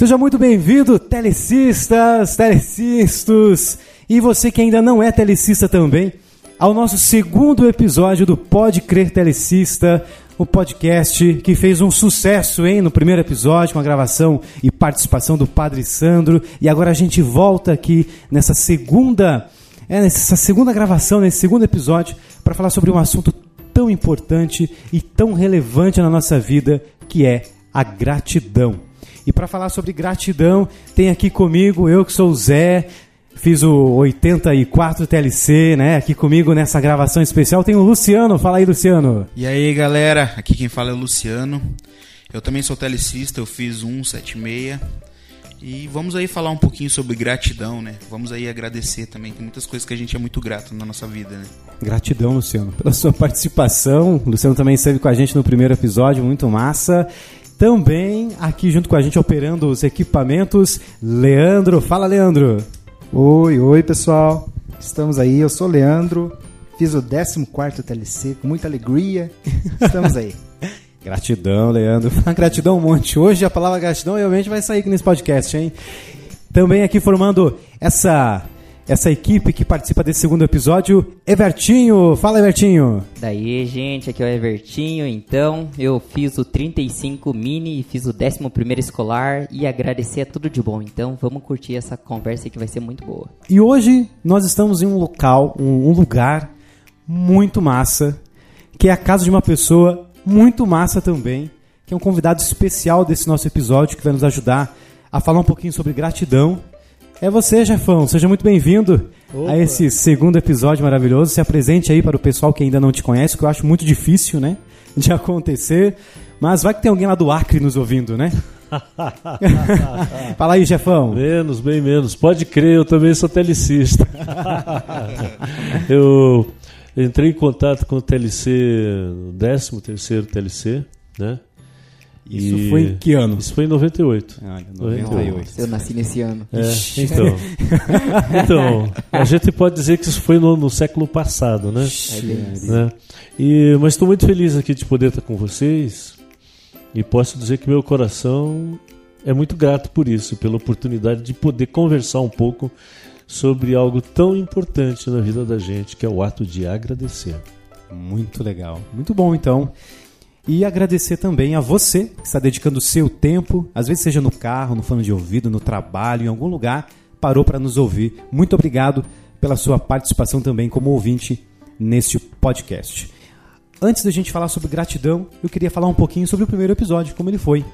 Seja muito bem-vindo, telecistas, telecistos, e você que ainda não é telecista também, ao nosso segundo episódio do Pode Crer Telecista, o podcast que fez um sucesso, hein, no primeiro episódio, com a gravação e participação do Padre Sandro, e agora a gente volta aqui nessa segunda, é, nessa segunda gravação, nesse segundo episódio, para falar sobre um assunto tão importante e tão relevante na nossa vida, que é a gratidão. E para falar sobre gratidão, tem aqui comigo, eu que sou o Zé, fiz o 84 TLC, né? Aqui comigo nessa gravação especial tem o Luciano. Fala aí, Luciano. E aí, galera, aqui quem fala é o Luciano. Eu também sou telecista, eu fiz 176. E vamos aí falar um pouquinho sobre gratidão, né? Vamos aí agradecer também. Tem muitas coisas que a gente é muito grato na nossa vida, né? Gratidão, Luciano, pela sua participação. O Luciano também esteve com a gente no primeiro episódio, muito massa. Também aqui junto com a gente operando os equipamentos, Leandro. Fala, Leandro. Oi, oi pessoal. Estamos aí, eu sou o Leandro. Fiz o 14 TLC com muita alegria. Estamos aí. Gratidão, Leandro. Gratidão um monte. Hoje a palavra gratidão realmente vai sair aqui nesse podcast, hein? Também aqui formando essa essa equipe que participa desse segundo episódio, Evertinho. Fala, Evertinho. Daí, gente, aqui é o Evertinho. Então, eu fiz o 35 mini e fiz o 11 escolar e agradecer a tudo de bom. Então, vamos curtir essa conversa que vai ser muito boa. E hoje nós estamos em um local, um lugar muito massa, que é a casa de uma pessoa muito massa também, que é um convidado especial desse nosso episódio que vai nos ajudar a falar um pouquinho sobre gratidão é você, Jefão. Seja muito bem-vindo a esse segundo episódio maravilhoso. Se apresente aí para o pessoal que ainda não te conhece, que eu acho muito difícil, né? De acontecer. Mas vai que tem alguém lá do Acre nos ouvindo, né? Fala aí, Jefão. Menos, bem menos. Pode crer, eu também sou telecista. eu entrei em contato com o TLC, 13 terceiro TLC, né? Isso e... foi em que ano? Isso foi em 98. Ah, 98. Eu nasci nesse ano. É, então, então, a gente pode dizer que isso foi no, no século passado, né? É né? E, mas estou muito feliz aqui de poder estar com vocês e posso dizer que meu coração é muito grato por isso, pela oportunidade de poder conversar um pouco sobre algo tão importante na vida da gente, que é o ato de agradecer. Muito legal. Muito bom, então. E agradecer também a você que está dedicando o seu tempo, às vezes seja no carro, no fone de ouvido, no trabalho, em algum lugar, parou para nos ouvir. Muito obrigado pela sua participação também como ouvinte neste podcast. Antes da gente falar sobre gratidão, eu queria falar um pouquinho sobre o primeiro episódio, como ele foi.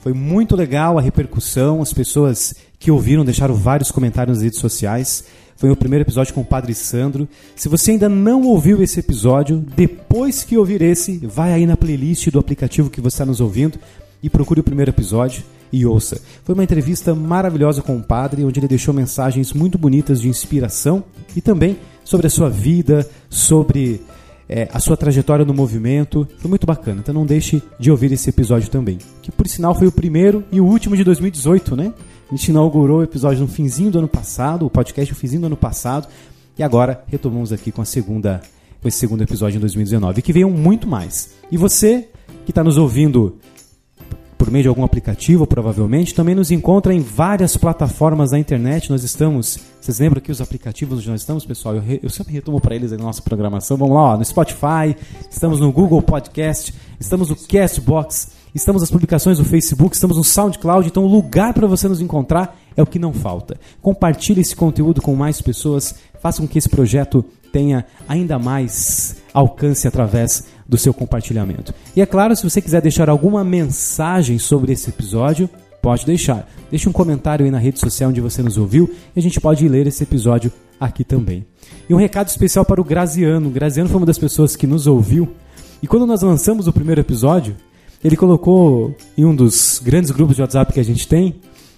Foi muito legal a repercussão, as pessoas que ouviram deixaram vários comentários nas redes sociais. Foi o primeiro episódio com o Padre Sandro. Se você ainda não ouviu esse episódio, depois que ouvir esse, vai aí na playlist do aplicativo que você está nos ouvindo e procure o primeiro episódio e ouça. Foi uma entrevista maravilhosa com o padre, onde ele deixou mensagens muito bonitas de inspiração e também sobre a sua vida, sobre é, a sua trajetória no movimento. Foi muito bacana, então não deixe de ouvir esse episódio também. Que por sinal foi o primeiro e o último de 2018, né? A gente inaugurou o episódio no finzinho do ano passado, o podcast no finzinho do ano passado, e agora retomamos aqui com a segunda, com esse segundo episódio em 2019, que veio muito mais. E você que está nos ouvindo por meio de algum aplicativo, provavelmente, também nos encontra em várias plataformas da internet. Nós estamos, vocês lembram que os aplicativos onde nós estamos, pessoal? Eu, re, eu sempre retomo para eles a nossa programação. Vamos lá, ó, no Spotify, estamos no Google Podcast, estamos no Castbox, Estamos nas publicações do Facebook, estamos no SoundCloud, então o lugar para você nos encontrar é o que não falta. Compartilhe esse conteúdo com mais pessoas, faça com que esse projeto tenha ainda mais alcance através do seu compartilhamento. E é claro, se você quiser deixar alguma mensagem sobre esse episódio, pode deixar. Deixe um comentário aí na rede social onde você nos ouviu e a gente pode ler esse episódio aqui também. E um recado especial para o Graziano. O Graziano foi uma das pessoas que nos ouviu. E quando nós lançamos o primeiro episódio, ele colocou em um dos grandes grupos de WhatsApp que a gente tem.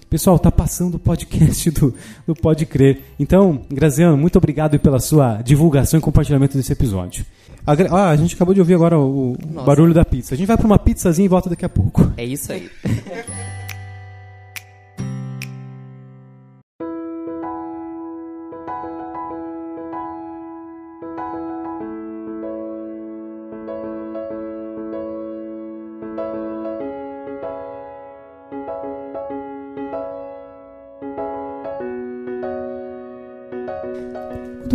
Pessoal, tá passando o podcast do, do Pode Crer. Então, Graziano, muito obrigado pela sua divulgação e compartilhamento desse episódio. A, ah, a gente acabou de ouvir agora o, o barulho da pizza. A gente vai para uma pizzazinha e volta daqui a pouco. É isso aí.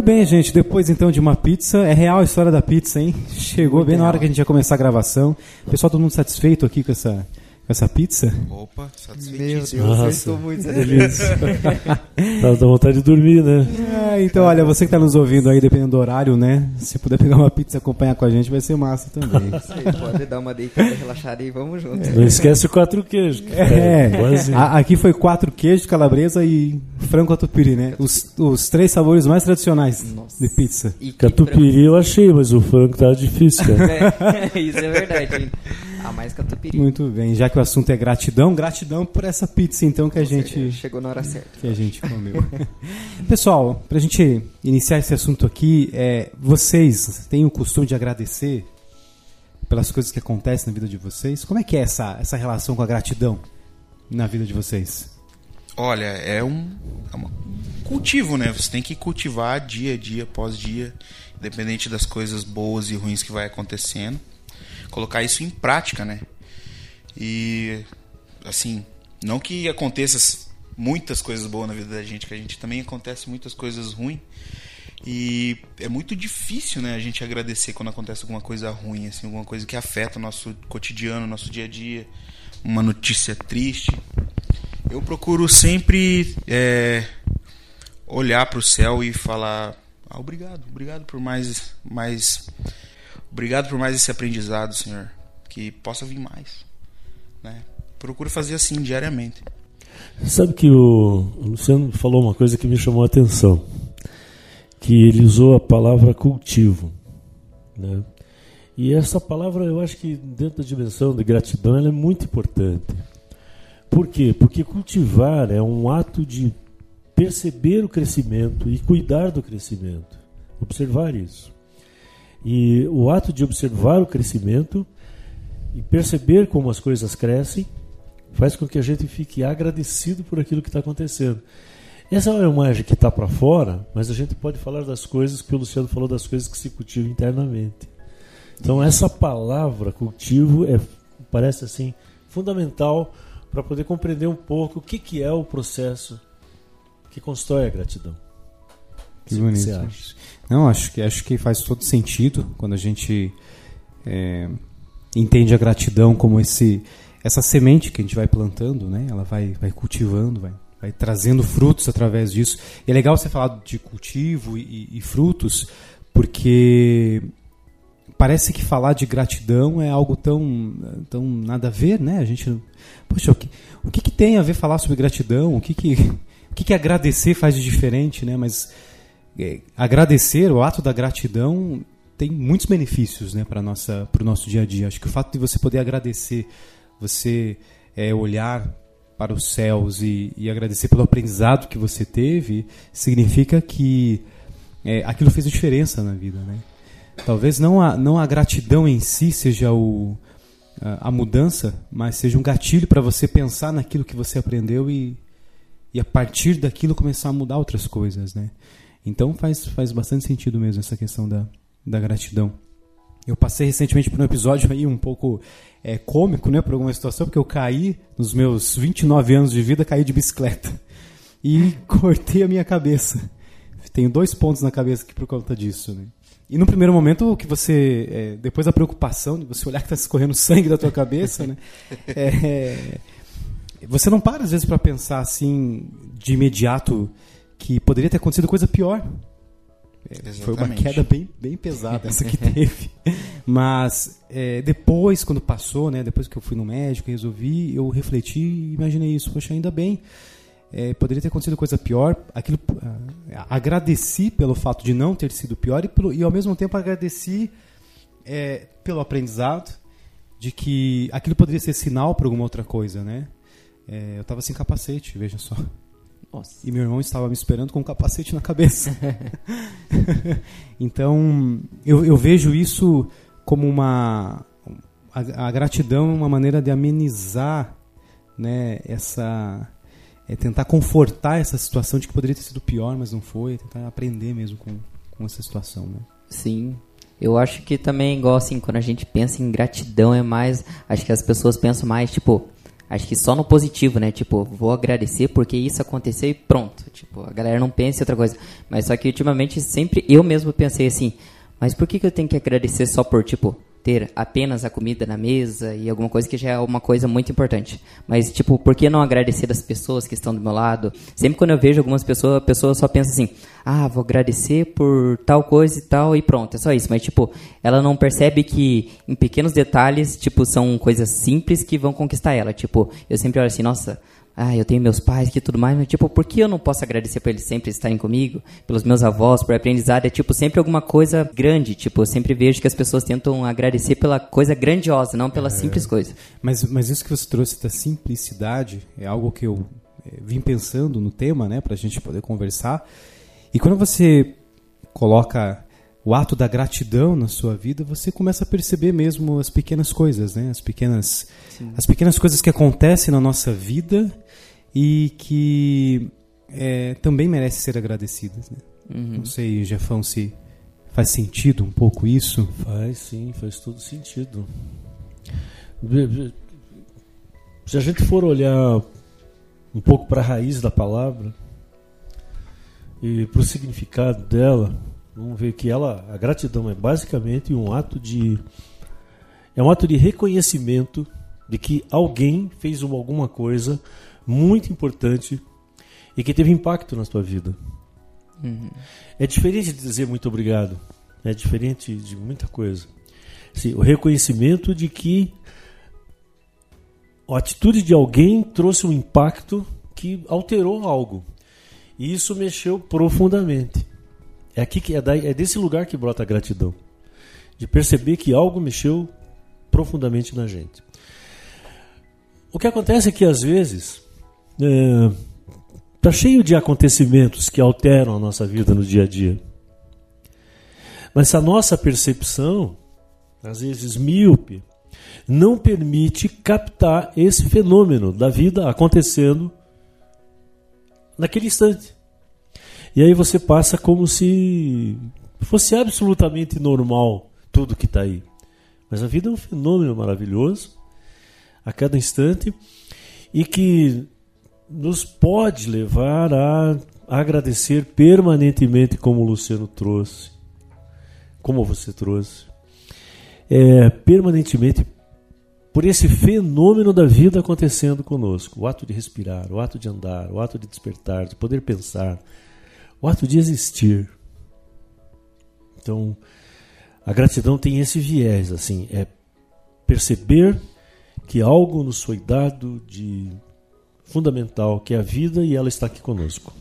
Muito bem, gente. Depois então de uma pizza, é real a história da pizza, hein? Chegou Muito bem na hora real. que a gente ia começar a gravação. Pessoal, todo mundo satisfeito aqui com essa, essa pizza? Opa, Meu satisfeitíssimo. Deus, eu estou muito Delícia. Dá dá vontade de dormir, né? É, então, olha, você que está nos ouvindo aí, dependendo do horário, né? Se puder pegar uma pizza e acompanhar com a gente, vai ser massa também. Você pode dar uma deitada relaxada e vamos juntos. Não esquece o quatro queijos. É, igualzinho. a- aqui foi quatro queijos, calabresa e frango catupiry, né? Os, os três sabores mais tradicionais Nossa. de pizza. E que Catupiry eu achei, mas o frango tá difícil, cara. É, isso é verdade. hein? A mais catupiry. Muito bem, já que o assunto é gratidão, gratidão por essa pizza então que a gente Chegou na hora certa. que a gente comeu. Pessoal, pra gente iniciar esse assunto aqui, é, vocês têm o costume de agradecer pelas coisas que acontecem na vida de vocês? Como é que é essa, essa relação com a gratidão na vida de vocês? Olha, é um, é um cultivo, né? Você tem que cultivar dia a dia, após dia, independente das coisas boas e ruins que vai acontecendo. Colocar isso em prática, né? E, assim, não que aconteça muitas coisas boas na vida da gente, que a gente também acontece muitas coisas ruins. E é muito difícil, né, a gente agradecer quando acontece alguma coisa ruim, assim, alguma coisa que afeta o nosso cotidiano, nosso dia a dia, uma notícia triste. Eu procuro sempre é, olhar para o céu e falar ah, obrigado, obrigado por mais, mais, obrigado por mais esse aprendizado, Senhor, que possa vir mais, né? Procuro fazer assim diariamente. Sabe que o Luciano falou uma coisa que me chamou a atenção. Que ele usou a palavra cultivo. Né? E essa palavra, eu acho que dentro da dimensão de gratidão, ela é muito importante. Por quê? Porque cultivar é um ato de perceber o crescimento e cuidar do crescimento. Observar isso. E o ato de observar o crescimento e perceber como as coisas crescem faz com que a gente fique agradecido por aquilo que está acontecendo. Essa é uma imagem que está para fora, mas a gente pode falar das coisas que o Luciano falou das coisas que se cultivam internamente. Então essa palavra cultivo é parece assim fundamental para poder compreender um pouco o que, que é o processo que constrói a gratidão. Que bonito. você acha? Não, acho que acho que faz todo sentido quando a gente é, entende a gratidão como esse essa semente que a gente vai plantando, né? Ela vai vai cultivando, vai vai trazendo frutos através disso. E é legal você falar de cultivo e, e frutos, porque parece que falar de gratidão é algo tão, tão nada a ver, né? A gente, poxa, o que, o que, que tem a ver falar sobre gratidão? O que que, o que que agradecer faz de diferente, né? Mas é, agradecer, o ato da gratidão tem muitos benefícios, né, para o nosso dia a dia. Acho que o fato de você poder agradecer, você é, olhar para os céus e, e agradecer pelo aprendizado que você teve, significa que é, aquilo fez diferença na vida, né? Talvez não a, não a gratidão em si seja o, a, a mudança, mas seja um gatilho para você pensar naquilo que você aprendeu e, e a partir daquilo começar a mudar outras coisas, né? Então faz, faz bastante sentido mesmo essa questão da, da gratidão. Eu passei recentemente por um episódio aí um pouco é, cômico, né, por alguma situação, porque eu caí nos meus 29 anos de vida, caí de bicicleta e cortei a minha cabeça. Tenho dois pontos na cabeça aqui por conta disso, né? E no primeiro momento, o que você. é, depois da preocupação de você olhar que está escorrendo sangue da tua cabeça, né? É, você não para, às vezes, para pensar assim, de imediato, que poderia ter acontecido coisa pior. É, foi uma Exatamente. queda bem, bem pesada essa que teve. Mas é, depois, quando passou, né? Depois que eu fui no médico e resolvi, eu refleti e imaginei isso. Poxa, ainda bem. É, poderia ter acontecido coisa pior. Aquilo, ah, agradeci pelo fato de não ter sido pior e, pelo, e ao mesmo tempo agradeci é, pelo aprendizado de que aquilo poderia ser sinal para alguma outra coisa, né? É, eu estava sem capacete, veja só. Nossa. E meu irmão estava me esperando com um capacete na cabeça. então, eu, eu vejo isso como uma. A, a gratidão é uma maneira de amenizar né, essa. É tentar confortar essa situação de que poderia ter sido pior, mas não foi. Tentar aprender mesmo com, com essa situação. Né? Sim. Eu acho que também, igual assim, quando a gente pensa em gratidão, é mais. Acho que as pessoas pensam mais, tipo, acho que só no positivo, né? Tipo, vou agradecer porque isso aconteceu e pronto. Tipo, a galera não pensa em outra coisa. Mas só que ultimamente sempre eu mesmo pensei assim, mas por que, que eu tenho que agradecer só por, tipo, ter apenas a comida na mesa e alguma coisa que já é uma coisa muito importante. Mas, tipo, por que não agradecer das pessoas que estão do meu lado? Sempre quando eu vejo algumas pessoas, a pessoa só pensa assim, ah, vou agradecer por tal coisa e tal, e pronto, é só isso. Mas, tipo, ela não percebe que em pequenos detalhes, tipo, são coisas simples que vão conquistar ela. Tipo, eu sempre olho assim, nossa, ah, eu tenho meus pais que tudo mais, mas tipo, por que eu não posso agradecer por eles sempre estarem comigo, pelos meus avós, por aprendizado? É tipo sempre alguma coisa grande, tipo, eu sempre vejo que as pessoas tentam agradecer pela coisa grandiosa, não pela é. simples coisa. Mas, mas isso que você trouxe da simplicidade é algo que eu é, vim pensando no tema, né, pra gente poder conversar. E quando você coloca o ato da gratidão na sua vida, você começa a perceber mesmo as pequenas coisas, né? As pequenas, as pequenas coisas que acontecem na nossa vida e que é, também merecem ser agradecidas, né? Uhum. Não sei, Jefão, se faz sentido um pouco isso? Faz sim, faz todo sentido. Se a gente for olhar um pouco para a raiz da palavra e para o significado dela, Vamos ver que ela, a gratidão é basicamente um ato de é um ato de reconhecimento de que alguém fez uma, alguma coisa muito importante e que teve impacto na sua vida. Uhum. É diferente de dizer muito obrigado. É diferente de muita coisa. Sim, o reconhecimento de que a atitude de alguém trouxe um impacto que alterou algo. E isso mexeu profundamente. É aqui que é, daí, é desse lugar que brota a gratidão, de perceber que algo mexeu profundamente na gente. O que acontece é que às vezes é, tá cheio de acontecimentos que alteram a nossa vida no dia a dia. Mas a nossa percepção, às vezes míope, não permite captar esse fenômeno da vida acontecendo naquele instante. E aí você passa como se fosse absolutamente normal tudo que está aí. Mas a vida é um fenômeno maravilhoso a cada instante e que nos pode levar a agradecer permanentemente, como o Luciano trouxe, como você trouxe, é, permanentemente por esse fenômeno da vida acontecendo conosco. O ato de respirar, o ato de andar, o ato de despertar, de poder pensar, o ato de existir. Então, a gratidão tem esse viés, assim, é perceber que algo nos foi dado de fundamental, que é a vida e ela está aqui conosco.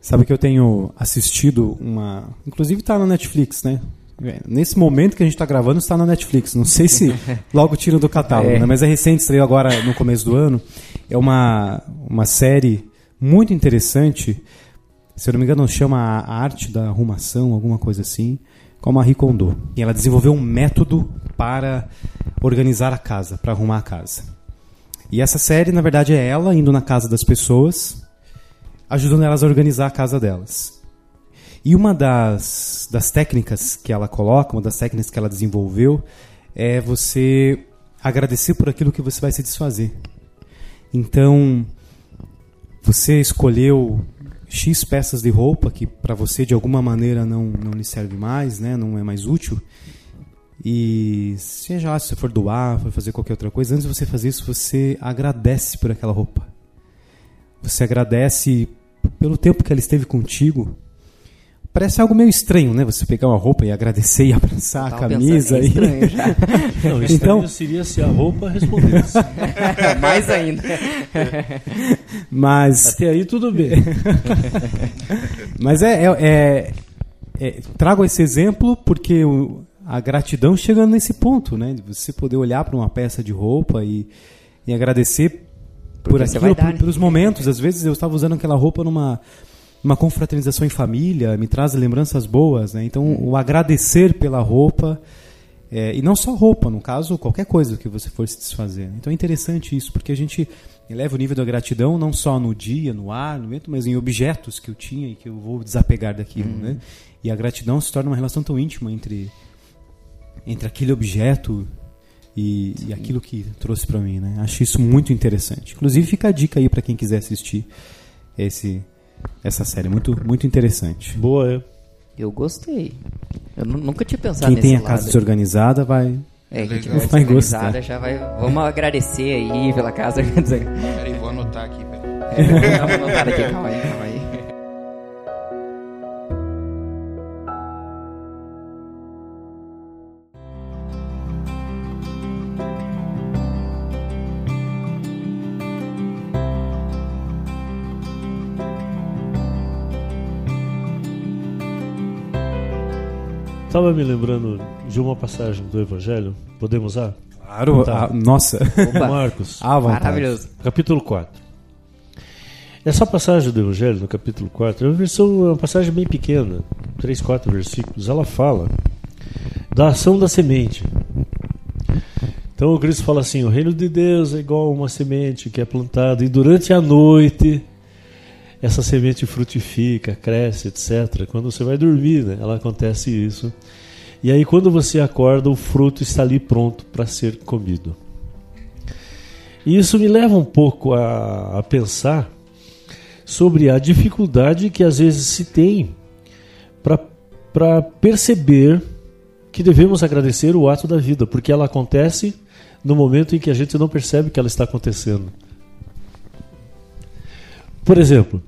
Sabe que eu tenho assistido uma. Inclusive está no Netflix, né? Nesse momento que a gente está gravando, está na Netflix. Não sei se logo tira do catálogo, é. né? mas é recente, estreou agora no começo do ano. É uma, uma série muito interessante. Se eu não me engano, chama a arte da arrumação, alguma coisa assim, com a Marie Kondo. E ela desenvolveu um método para organizar a casa, para arrumar a casa. E essa série, na verdade, é ela indo na casa das pessoas, ajudando elas a organizar a casa delas. E uma das, das técnicas que ela coloca, uma das técnicas que ela desenvolveu, é você agradecer por aquilo que você vai se desfazer. Então, você escolheu X peças de roupa que para você de alguma maneira não, não lhe serve mais, né? não é mais útil. E seja lá, se você for doar, for fazer qualquer outra coisa, antes de você fazer isso, você agradece por aquela roupa. Você agradece pelo tempo que ela esteve contigo, Parece algo meio estranho, né? Você pegar uma roupa e agradecer e abraçar a camisa. E... Estranho já. Não, estranho então... seria se a roupa respondesse. Mais ainda. Mas... Até aí tudo bem. Mas é, é, é, é, Trago esse exemplo porque o, a gratidão chega nesse ponto, né? De você poder olhar para uma peça de roupa e, e agradecer porque por aquilo, dar, por, né? pelos momentos. Às vezes eu estava usando aquela roupa numa uma confraternização em família, me traz lembranças boas, né? Então, o agradecer pela roupa, é, e não só roupa, no caso, qualquer coisa que você for se desfazer. Então é interessante isso, porque a gente eleva o nível da gratidão não só no dia, no ar, no vento, mas em objetos que eu tinha e que eu vou desapegar daquilo, uhum. né? E a gratidão se torna uma relação tão íntima entre, entre aquele objeto e, e aquilo que trouxe para mim, né? Acho isso muito interessante. Inclusive fica a dica aí para quem quiser assistir esse essa série muito muito interessante. Boa, é. Eu gostei. Eu nu- nunca tinha pensado Quem nesse tem a casa aí. desorganizada vai É, quem Legal. tiver Vai desorganizada gostar. já vai. Vamos agradecer aí pela casa. Peraí, vou anotar aqui, peraí. Dá uma notada aqui, calma aí, calma aí. Estava me lembrando de uma passagem do Evangelho. Podemos usar? Claro, Tá. ah, nossa. Opa, Marcos, vontade. maravilhoso. capítulo 4. Essa passagem do Evangelho, no capítulo 4, é uma, versão, é uma passagem bem pequena, 3, 4 versículos. Ela fala da ação da semente. Então o Cristo fala assim: o reino de Deus é igual a uma semente que é plantada, e durante a noite essa semente frutifica, cresce, etc. Quando você vai dormir, né, ela acontece isso. E aí, quando você acorda, o fruto está ali pronto para ser comido. E isso me leva um pouco a, a pensar sobre a dificuldade que às vezes se tem para perceber que devemos agradecer o ato da vida, porque ela acontece no momento em que a gente não percebe que ela está acontecendo. Por exemplo,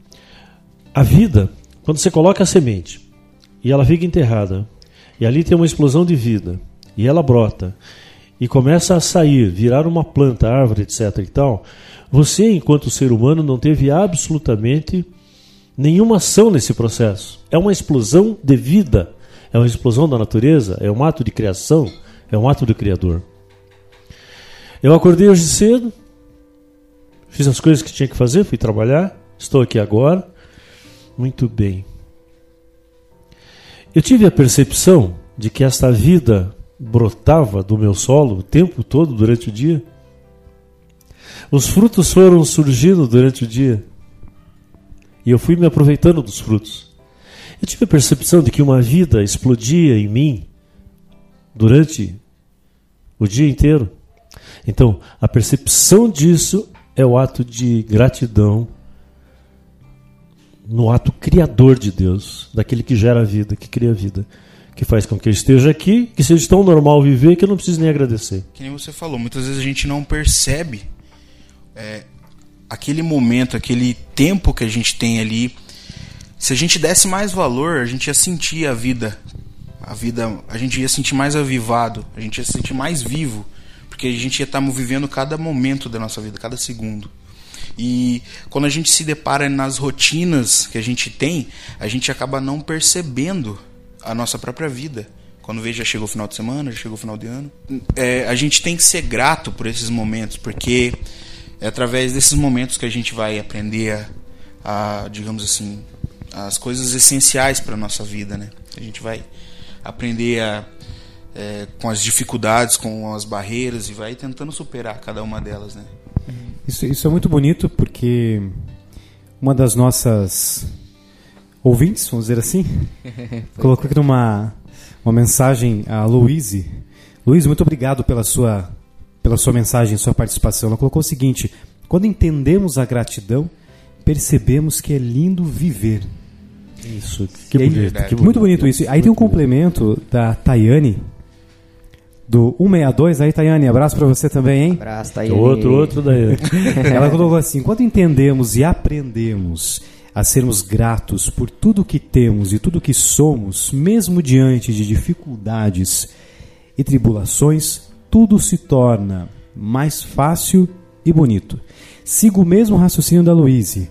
a vida, quando você coloca a semente e ela fica enterrada, e ali tem uma explosão de vida, e ela brota, e começa a sair, virar uma planta, árvore, etc. e tal, você, enquanto ser humano, não teve absolutamente nenhuma ação nesse processo. É uma explosão de vida, é uma explosão da natureza, é um ato de criação, é um ato do Criador. Eu acordei hoje cedo, fiz as coisas que tinha que fazer, fui trabalhar, estou aqui agora. Muito bem. Eu tive a percepção de que esta vida brotava do meu solo o tempo todo durante o dia. Os frutos foram surgindo durante o dia. E eu fui me aproveitando dos frutos. Eu tive a percepção de que uma vida explodia em mim durante o dia inteiro. Então, a percepção disso é o ato de gratidão no ato criador de Deus, daquele que gera a vida, que cria a vida, que faz com que eu esteja aqui, que seja tão normal viver que eu não preciso nem agradecer. Que nem você falou, muitas vezes a gente não percebe é, aquele momento, aquele tempo que a gente tem ali. Se a gente desse mais valor, a gente ia sentir a vida. A vida, a gente ia sentir mais avivado, a gente ia se sentir mais vivo, porque a gente ia estar vivendo cada momento da nossa vida, cada segundo. E quando a gente se depara nas rotinas que a gente tem, a gente acaba não percebendo a nossa própria vida. Quando vê, já chegou o final de semana, já chegou o final de ano. É, a gente tem que ser grato por esses momentos, porque é através desses momentos que a gente vai aprender a, a digamos assim, as coisas essenciais para nossa vida, né? A gente vai aprender a, é, com as dificuldades, com as barreiras e vai tentando superar cada uma delas, né? Isso, isso é muito bonito porque uma das nossas ouvintes, vamos dizer assim, colocou aqui numa uma mensagem a Louise. Luiz, muito obrigado pela sua, pela sua mensagem, sua participação. Ela colocou o seguinte: quando entendemos a gratidão, percebemos que é lindo viver. Isso, que E aí, bonito. que Muito bonito isso. Aí tem um complemento da Tayane, do 162. Aí, Tayane, abraço pra você também, hein? Abraço, aí. Outro, outro daí. Ela colocou assim: quando entendemos e aprendemos a sermos gratos por tudo que temos e tudo que somos, mesmo diante de dificuldades e tribulações, tudo se torna mais fácil e bonito. Siga o mesmo raciocínio da Louise.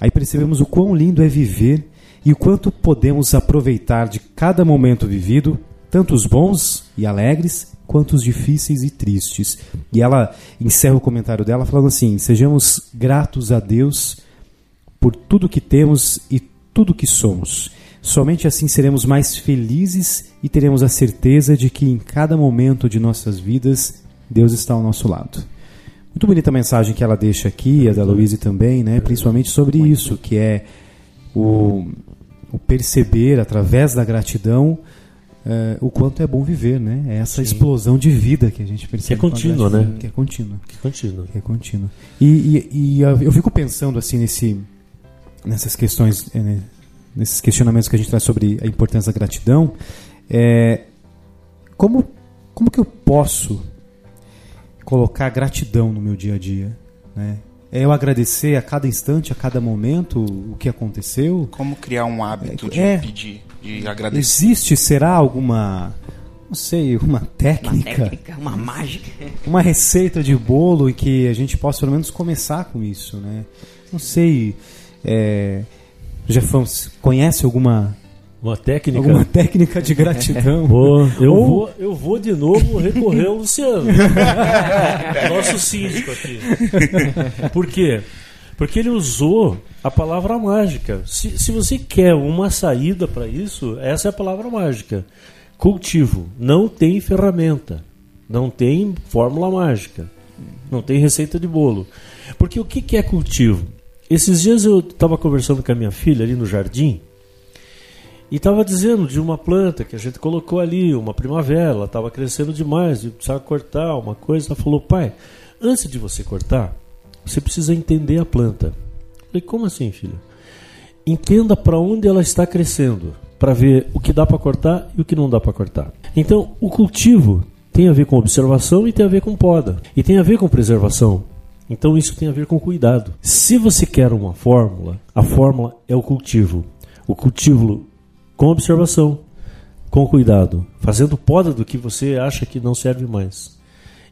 Aí percebemos o quão lindo é viver e o quanto podemos aproveitar de cada momento vivido, tanto os bons e alegres quanto os difíceis e tristes. E ela encerra o comentário dela falando assim: sejamos gratos a Deus por tudo que temos e tudo que somos. Somente assim seremos mais felizes e teremos a certeza de que em cada momento de nossas vidas Deus está ao nosso lado. Muito bonita a mensagem que ela deixa aqui, a da Louise também, né? principalmente sobre isso, que é o, o perceber através da gratidão é, o quanto é bom viver, né? É essa explosão de vida que a gente percebe. Que é contínua, né? Que é contínua. Que continua. Que é contínua. E, e, e, eu fico pensando assim nesse, nessas questões, eh, né, nesses questionamentos que a gente traz sobre a importância da gratidão. É, como, como que eu posso colocar gratidão no meu dia a dia? Né? É eu agradecer a cada instante, a cada momento o que aconteceu? Como criar um hábito de É. pedir, de agradecer? Existe, será alguma, não sei, uma Uma técnica, técnica, uma mágica. uma receita de bolo e que a gente possa pelo menos começar com isso, né? Não sei, é, Jefão, conhece alguma, Uma técnica. alguma técnica de gratidão? Pô, eu, Ou- vou, eu vou de novo recorrer ao Luciano. Nosso síndico aqui. Por quê? Porque ele usou a palavra mágica. Se, se você quer uma saída para isso, essa é a palavra mágica. Cultivo. Não tem ferramenta. Não tem fórmula mágica. Não tem receita de bolo. Porque o que que é cultivo? Esses dias eu estava conversando com a minha filha ali no jardim. E estava dizendo de uma planta que a gente colocou ali, uma primavera, estava crescendo demais, e precisava cortar uma coisa. Ela falou, pai, antes de você cortar, você precisa entender a planta. Eu falei, como assim, filha? Entenda para onde ela está crescendo, para ver o que dá para cortar e o que não dá para cortar. Então, o cultivo tem a ver com observação e tem a ver com poda, e tem a ver com preservação. Então, isso tem a ver com cuidado. Se você quer uma fórmula, a fórmula é o cultivo. O cultivo com observação, com cuidado, fazendo poda do que você acha que não serve mais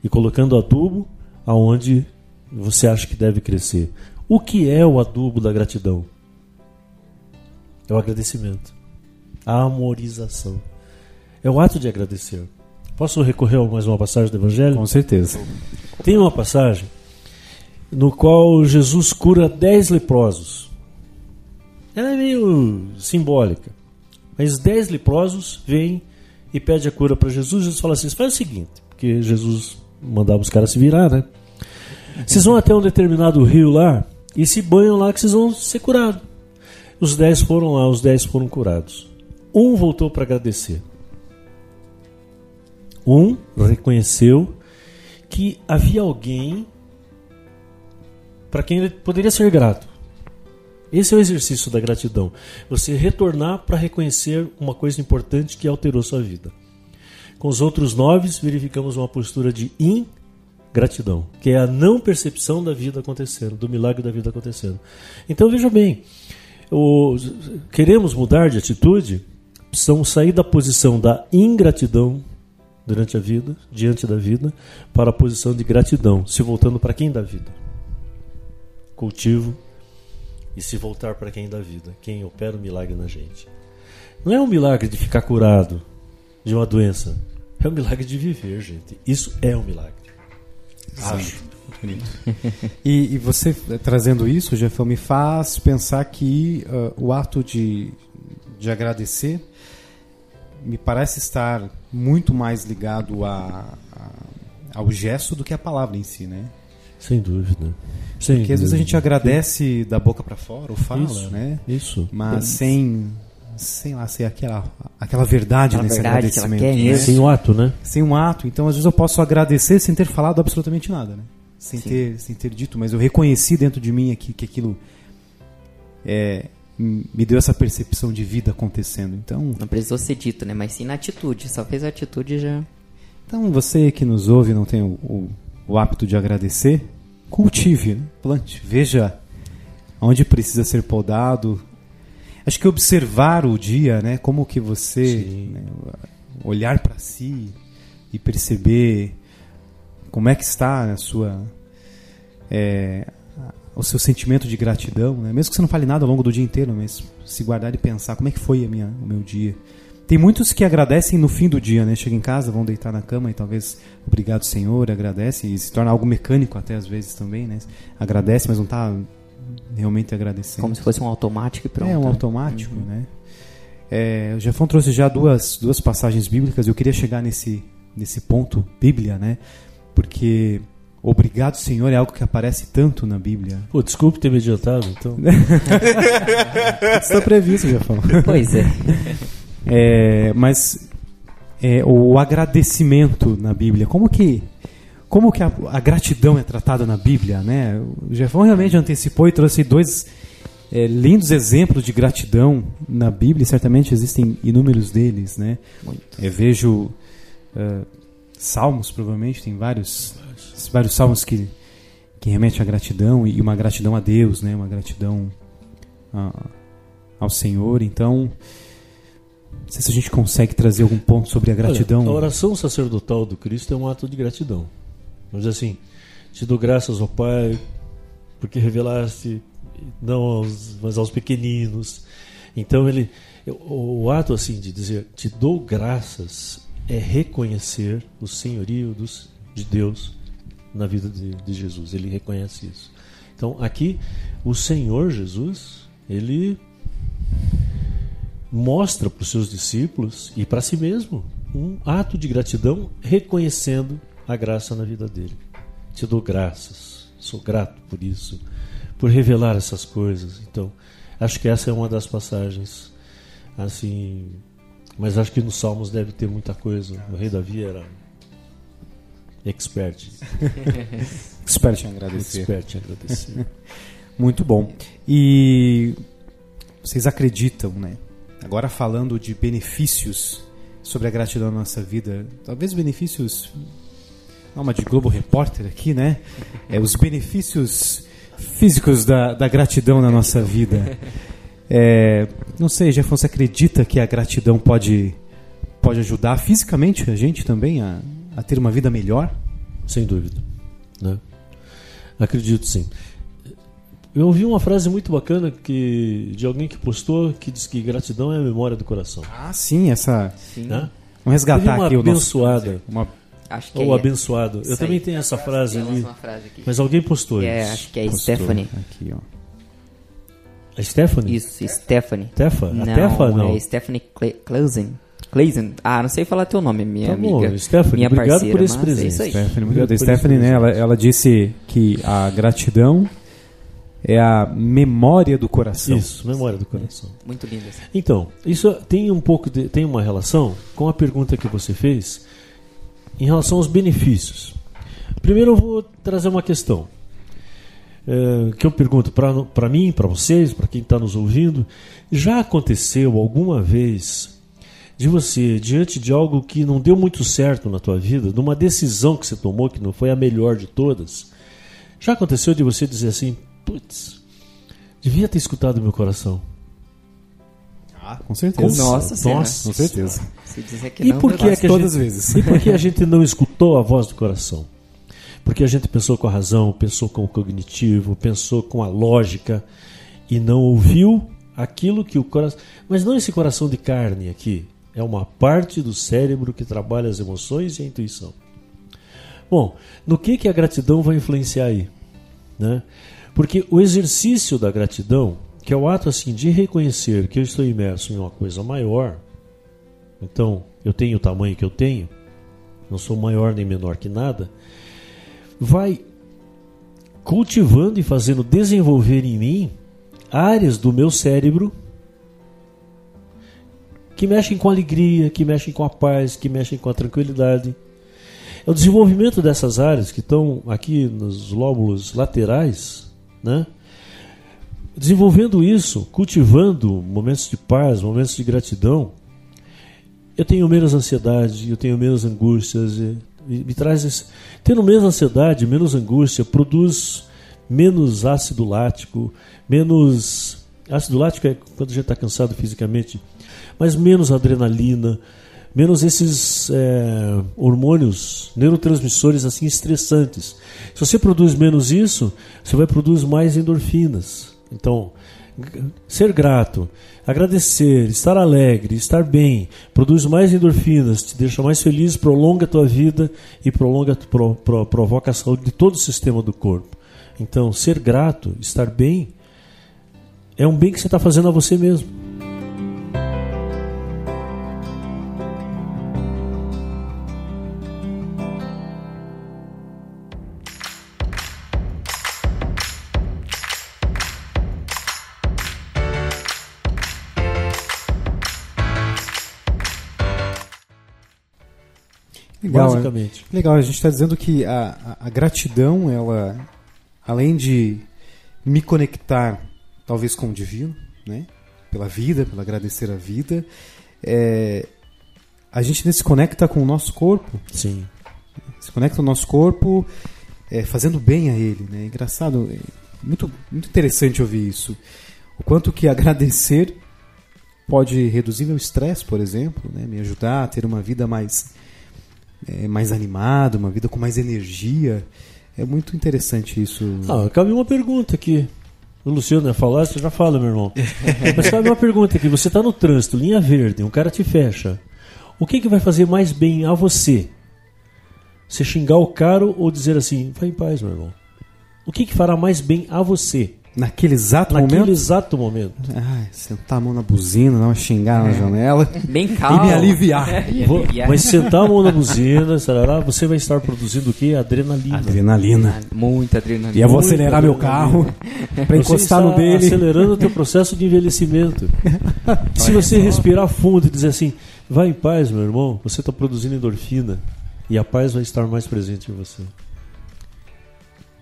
e colocando adubo aonde você acha que deve crescer. O que é o adubo da gratidão? É o agradecimento, a amorização. É o ato de agradecer. Posso recorrer a mais uma passagem do Evangelho? Com certeza. Tem uma passagem no qual Jesus cura dez leprosos. Ela é meio simbólica. Mas dez leprosos vêm e pedem a cura para Jesus. Jesus fala assim: faz o seguinte, porque Jesus mandava os caras se virar, né? Vocês vão até um determinado rio lá e se banham lá que vocês vão ser curados. Os dez foram lá, os dez foram curados. Um voltou para agradecer. Um reconheceu que havia alguém para quem ele poderia ser grato. Esse é o exercício da gratidão. Você retornar para reconhecer uma coisa importante que alterou sua vida. Com os outros nove, verificamos uma postura de ingratidão, que é a não percepção da vida acontecendo, do milagre da vida acontecendo. Então veja bem, o- queremos mudar de atitude, precisamos sair da posição da ingratidão durante a vida, diante da vida, para a posição de gratidão, se voltando para quem dá vida? Cultivo e se voltar para quem dá vida, quem opera o milagre na gente. Não é um milagre de ficar curado de uma doença, é um milagre de viver, gente. Isso é um milagre. Acho. E, e você eh, trazendo isso, Jefão, me faz pensar que ah, o ato de, de agradecer me parece estar muito mais ligado a, a- ao gesto do que a palavra em si, né? Sem dúvida. Sem Porque às vezes a dúvida. gente agradece da boca para fora, ou fala, Isso. né? Isso. Mas sem, sem lá, ser aquela, aquela verdade Aquela nesse verdade que ela agradecimento. quer né? mesmo. Sem o ato, né? sem um ato. Então, às vezes eu posso agradecer sem ter falado absolutamente nada, né? Sem Sim. ter, sem ter dito, mas eu reconheci dentro de mim aqui que aquilo é, me deu essa percepção de vida acontecendo. Então, Não precisou ser dito, né? Mas sim na atitude. Só fez a atitude já. então você que nos ouve e não tem o, o, o hábito de agradecer, cultive, né? plante, veja onde precisa ser podado. Acho que observar o dia, né? Como que você né, olhar para si e perceber como é que está a sua é, o seu sentimento de gratidão, né? mesmo que você não fale nada ao longo do dia inteiro, mas se guardar e pensar como é que foi a minha, o meu dia. Tem muitos que agradecem no fim do dia, né? Chegam em casa, vão deitar na cama e talvez obrigado Senhor, agradece e se torna algo mecânico até às vezes também, né? Agradece, mas não está realmente agradecendo. Como se fosse um automático e pronto. É um automático, né? É, o Jefão trouxe já duas, duas passagens bíblicas. Eu queria chegar nesse, nesse ponto, Bíblia, né? Porque obrigado, Senhor, é algo que aparece tanto na Bíblia. Pô, desculpe ter me adiantado, então. Está previsto, Jefão. Pois é. É, mas é, o agradecimento na Bíblia. Como que como que a, a, gratidão é tratada na Bíblia, né? O Jefão realmente antecipou e trouxe dois é, lindos exemplos de gratidão na Bíblia. Certamente existem inúmeros deles, né? Eu vejo uh, salmos, provavelmente tem vários vários salmos que que remetem à gratidão e uma gratidão a Deus, né? Uma gratidão a, ao Senhor. Então não sei se a gente consegue trazer algum ponto sobre a gratidão. Olha, a oração sacerdotal do Cristo é um ato de gratidão. Vamos dizer assim, te dou graças ao Pai, porque revelaste não aos, mas aos pequeninos. Então ele, o, ato assim de dizer te dou graças é reconhecer o senhorio dos, de Deus na vida de, de Jesus. Ele reconhece isso. Então aqui o Senhor Jesus ele mostra para os seus discípulos e para si mesmo um ato de gratidão, reconhecendo a graça na vida dele. Te dou graças, sou grato por isso, por revelar essas coisas. Então, acho que essa é uma das passagens, assim. Mas acho que nos Salmos deve ter muita coisa. O rei Davi era expert. expert em agradecer. Expert em agradecer. Muito bom. E vocês acreditam, né? Agora falando de benefícios sobre a gratidão na nossa vida, talvez benefícios, uma de Globo Repórter aqui, né? É, os benefícios físicos da, da gratidão na nossa vida. É, não sei, Jefferson, você acredita que a gratidão pode, pode ajudar fisicamente a gente também a, a ter uma vida melhor? Sem dúvida. Né? Acredito sim. Eu ouvi uma frase muito bacana que de alguém que postou que diz que gratidão é a memória do coração. Ah, sim, essa. Sim. Né? Vamos resgatar uma aqui abençoada, o nosso... uma Acho que ou é. abençoado. Eu também tenho essa frase ali. Mas alguém postou é, isso. Acho que é Postou Stephanie. Aqui, ó. A Stephanie? Isso, Stephanie. Tefa? A não, Tefa não. É Stephanie Clausen. Clausen. Ah, não sei falar teu nome, minha Tá bom, amiga. Stephanie, minha obrigado parceira, por esse mas presente. É isso aí. Stephanie, muito Obrigado obrigado. Stephanie, né, ela, ela disse que a gratidão é a memória do coração. Isso, memória do coração. Muito linda. Então, isso tem um pouco de, tem uma relação com a pergunta que você fez em relação aos benefícios. Primeiro eu vou trazer uma questão é, que eu pergunto para mim, para vocês, para quem está nos ouvindo. Já aconteceu alguma vez de você, diante de algo que não deu muito certo na tua vida, de uma decisão que você tomou que não foi a melhor de todas, já aconteceu de você dizer assim, putz, devia ter escutado meu coração. Ah, com certeza. Nossa Senhora. Com certeza. Se dizer que E não, por que é que a todas gente, vezes. E por que a gente não escutou a voz do coração? Porque a gente pensou com a razão, pensou com o cognitivo, pensou com a lógica e não ouviu aquilo que o coração. Mas não esse coração de carne aqui. É uma parte do cérebro que trabalha as emoções e a intuição. Bom, no que, que a gratidão vai influenciar aí? Né? Porque o exercício da gratidão, que é o ato assim de reconhecer que eu estou imerso em uma coisa maior, então eu tenho o tamanho que eu tenho, não sou maior nem menor que nada, vai cultivando e fazendo desenvolver em mim áreas do meu cérebro que mexem com alegria, que mexem com a paz, que mexem com a tranquilidade. É o desenvolvimento dessas áreas que estão aqui nos lóbulos laterais, né? Desenvolvendo isso, cultivando momentos de paz, momentos de gratidão, eu tenho menos ansiedade, eu tenho menos angústias, e, e me traz esse, tendo menos ansiedade, menos angústia, produz menos ácido lático, menos ácido lático é quando a gente está cansado fisicamente, mas menos adrenalina, menos esses é, hormônios, neurotransmissores assim estressantes. Se você produz menos isso, você vai produzir mais endorfinas. Então, ser grato, agradecer, estar alegre, estar bem, produz mais endorfinas, te deixa mais feliz, prolonga a tua vida e prolonga, pro, pro- provoca a saúde de todo o sistema do corpo. Então, ser grato, estar bem, é um bem que você está fazendo a você mesmo. Legal, basicamente. Legal, a gente está dizendo que a, a, a gratidão, ela, além de me conectar, talvez com o divino, né? Pela vida, pelo agradecer a vida, é, a gente se conecta com o nosso corpo, Sim. se conecta o nosso corpo, é, fazendo bem a ele, né? Engraçado, é muito, muito interessante ouvir isso. O quanto que agradecer pode reduzir meu estresse, por exemplo, né? me ajudar a ter uma vida mais, é, mais animada, uma vida com mais energia. É muito interessante isso. Ah, cabe uma pergunta aqui. O Luciano ia falar, você já fala, meu irmão. Mas cabe uma pergunta aqui. Você está no trânsito, linha verde, um cara te fecha. O que, que vai fazer mais bem a você? Você xingar o cara ou dizer assim, vai em paz, meu irmão? O que, que fará mais bem a você? Naquele exato Naquele momento. exato momento. Ai, sentar a mão na buzina, dar uma xingar na janela Bem calmo. e me aliviar. E Vou- aliviar. Mas sentar a mão na buzina, sarará, você vai estar produzindo o quê? Adrenalina. Adrenalina. Muita adrenalina. E eu vou Muita acelerar meu adrenalina. carro pra Você encostar no dele. acelerando o teu processo de envelhecimento. Se você respirar fundo e dizer assim, vai em paz, meu irmão, você está produzindo endorfina e a paz vai estar mais presente em você.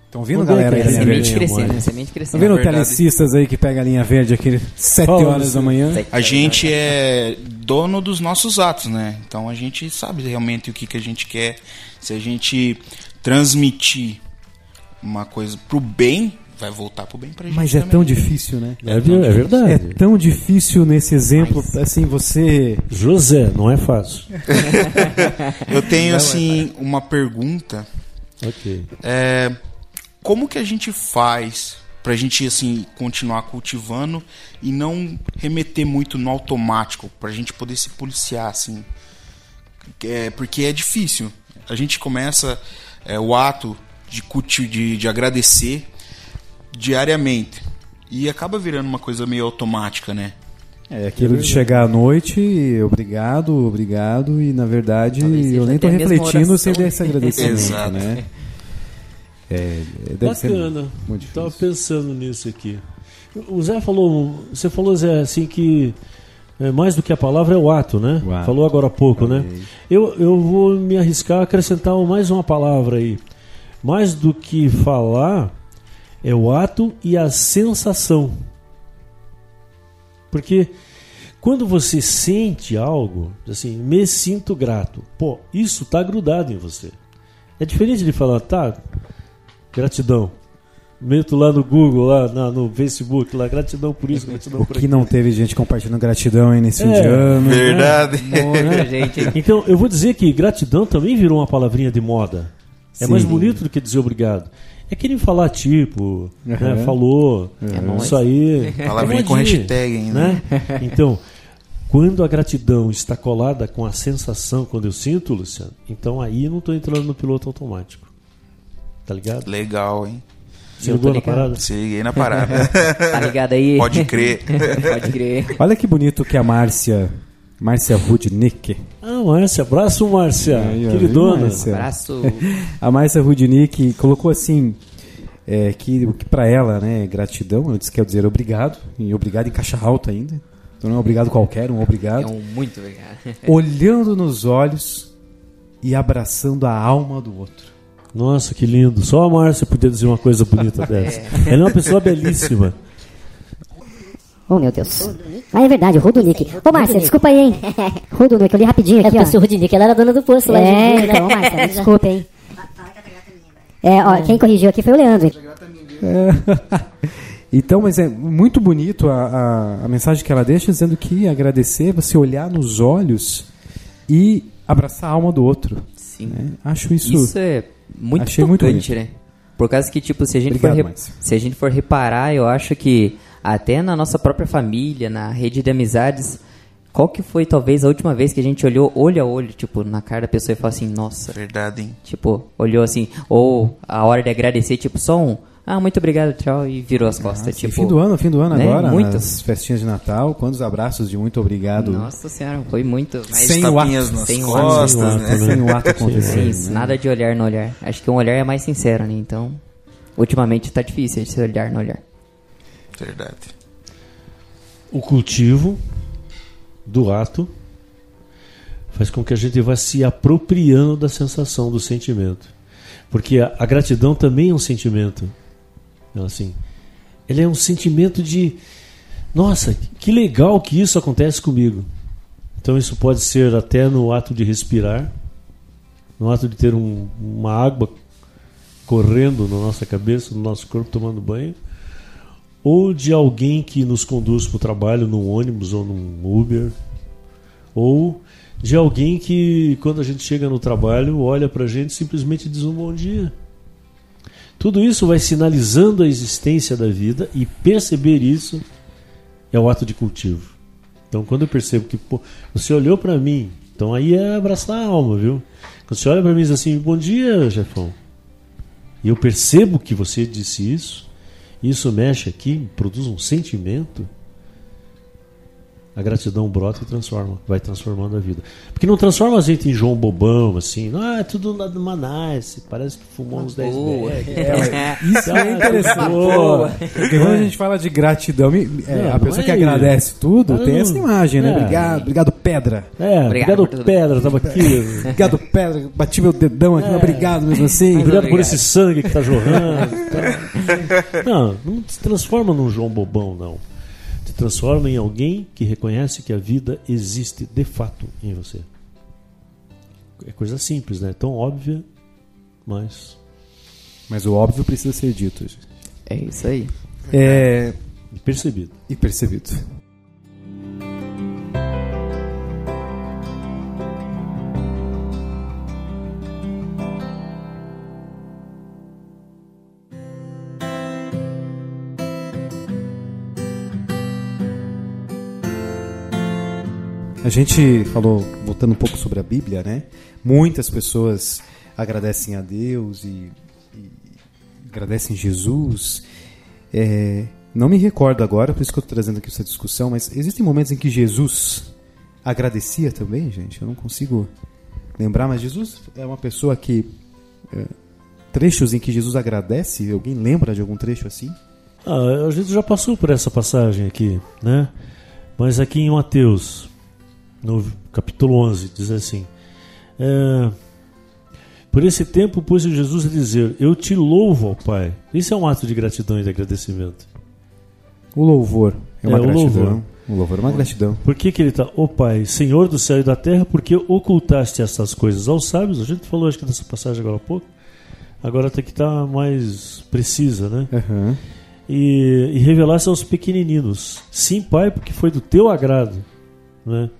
Estão é galera? aí é da a linha Semente crescendo, semente Estão crescendo. vendo verdade. telecistas aí que pega a linha verde aqui 7 Fala, horas da manhã? A gente é dono dos nossos atos, né? Então a gente sabe realmente o que, que a gente quer. Se a gente transmitir uma coisa pro bem, vai voltar pro bem pra gente. Mas é também. tão difícil, né? É, é É verdade. tão difícil nesse exemplo, assim, você. José, não é fácil. Eu tenho, assim, uma pergunta. Ok. É, como que a gente faz pra gente, assim, continuar cultivando e não remeter muito no automático, pra gente poder se policiar, assim? É, porque é difícil. A gente começa é, o ato de, de, de agradecer diariamente. E acaba virando uma coisa meio automática, né? É aquilo de chegar à noite, obrigado, obrigado, e na verdade Talvez eu nem tô a refletindo sem esse agradecimento, Exato. né? É, deve ser Bacana. muito difícil. Tava pensando nisso aqui. O Zé falou, você falou, Zé, assim que é, mais do que a palavra é o ato, né? O ato. Falou agora há pouco, né? Eu, eu vou me arriscar a acrescentar mais uma palavra aí. Mais do que falar, é o ato e a sensação. Porque quando você sente algo, assim, me sinto grato, pô, isso tá grudado em você. É diferente de falar, tá, gratidão. Meto lá no Google, lá na- no Facebook, lá, gratidão por isso, gratidão O por que aquilo. não teve gente compartilhando gratidão aí nesse fim É. de ano. Verdade. Muita gente. Então, eu vou dizer que gratidão também virou uma palavrinha de moda. É Sim. mais bonito do que dizer obrigado. É que nem falar tipo, né, falou, É nóis. isso aí. Palavrinha é com hashtag ainda. Né? Então, quando a gratidão está colada com a sensação, quando eu sinto, Luciano, então aí eu não estou entrando no piloto automático. Tá ligado? Legal, hein? Você ligou na parada? Se liguei na parada. Tá ligado aí? Pode crer. Pode crer. Olha que bonito que a Márcia, Márcia Rudnick, Ah, Márcia, abraço, Márcia, Aí, queridona. Márcia? Abraço. a Márcia Rudnick colocou assim, é, que o que para ela, né, é gratidão, eu disse que quer dizer obrigado, e obrigado em caixa alta ainda. Então não é um obrigado qualquer, um É obrigado. um muito obrigado. Olhando nos olhos e abraçando a alma do outro. Nossa, que lindo. Só a Márcia podia dizer uma coisa bonita dessa. Ela é uma pessoa belíssima. Oh, meu Deus. Ah, é verdade, o Rudunick. Ô, Márcia, desculpa aí, hein? Rudunick, eu li rapidinho aqui, É ó. porque o Rudinick, ela era dona do posto lá. É, gente. então, Márcia, desculpa, hein? É, ó, quem corrigiu aqui foi o Leandro. Então, mas é muito bonito a, a, a mensagem que ela deixa dizendo que agradecer é você olhar nos olhos e abraçar a alma do outro. Sim. né? Acho isso. Isso é muito Achei muito né? Por causa que, tipo, se a, gente Obrigado, for re- se a gente for reparar, eu acho que até na nossa própria família, na rede de amizades, qual que foi talvez a última vez que a gente olhou olho a olho, tipo, na cara da pessoa e falou assim, nossa, Verdade, hein? tipo, olhou assim, ou a hora de agradecer, tipo, só um, ah, muito obrigado, tchau, e virou as costas, Nossa, e tipo. fim do ano, fim do ano né? agora, Muito. nas festinhas de Natal, quantos abraços de muito obrigado. Nossa senhora, foi muito. Mas Sem o ato. nas Sem costas, Sem o ato, né? Sem o ato acontecer. Sim, né? nada de olhar no olhar. Acho que um olhar é mais sincero, né? Então, ultimamente tá difícil esse olhar no olhar. Verdade. O cultivo do ato faz com que a gente vá se apropriando da sensação, do sentimento. Porque a, a gratidão também é um sentimento. Ela, assim, ele é um sentimento de nossa, que legal que isso acontece comigo. Então isso pode ser até no ato de respirar, no ato de ter um, uma água correndo na nossa cabeça, no nosso corpo tomando banho, ou de alguém que nos conduz para o trabalho num ônibus ou num Uber, ou de alguém que quando a gente chega no trabalho olha para a gente e simplesmente diz um bom dia. Tudo isso vai sinalizando a existência da vida e perceber isso é o ato de cultivo. Então, quando eu percebo que pô, você olhou para mim, então aí é abraçar a alma, viu? Quando você olha para mim e diz assim, bom dia, chefão. E eu percebo que você disse isso, isso mexe aqui, produz um sentimento a gratidão brota e transforma, vai transformando a vida. Porque não transforma a gente em João Bobão, assim, ah, é tudo nada nice, parece que fumou uns 10 é, Isso é interessante. Porque quando a gente fala de gratidão, é, a pessoa que agradece tudo tem essa imagem, né? Obrigado, obrigado, Pedra. É, obrigado, obrigado Pedra, tava aqui. obrigado, Pedra, bati meu dedão aqui, obrigado mesmo assim. Obrigado, por esse sangue que tá jorrando. não, não se transforma num João Bobão, não transforma em alguém que reconhece que a vida existe de fato em você. É coisa simples, né? Tão óbvia, mas. Mas o óbvio precisa ser dito. É isso aí. É... E percebido. E percebido. A gente falou, voltando um pouco sobre a Bíblia, né? Muitas pessoas agradecem a Deus e, e agradecem Jesus. É, não me recordo agora, por isso que eu estou trazendo aqui essa discussão, mas existem momentos em que Jesus agradecia também, gente? Eu não consigo lembrar, mas Jesus é uma pessoa que. É, trechos em que Jesus agradece, alguém lembra de algum trecho assim? Ah, a gente já passou por essa passagem aqui, né? Mas aqui em Mateus, no capítulo 11, diz assim: é, Por esse tempo pôs Jesus a dizer: Eu te louvo, ó Pai. Isso é um ato de gratidão e de agradecimento. O louvor é uma é, gratidão. O louvor. o louvor é uma gratidão. Por que, que ele está? Ó Pai, Senhor do céu e da terra, porque ocultaste essas coisas aos sábios? A gente falou, acho que dessa passagem agora há pouco. Agora tem que estar tá mais precisa, né? Uhum. E, e revelaste aos pequeninos. Sim, Pai, porque foi do teu agrado. Né?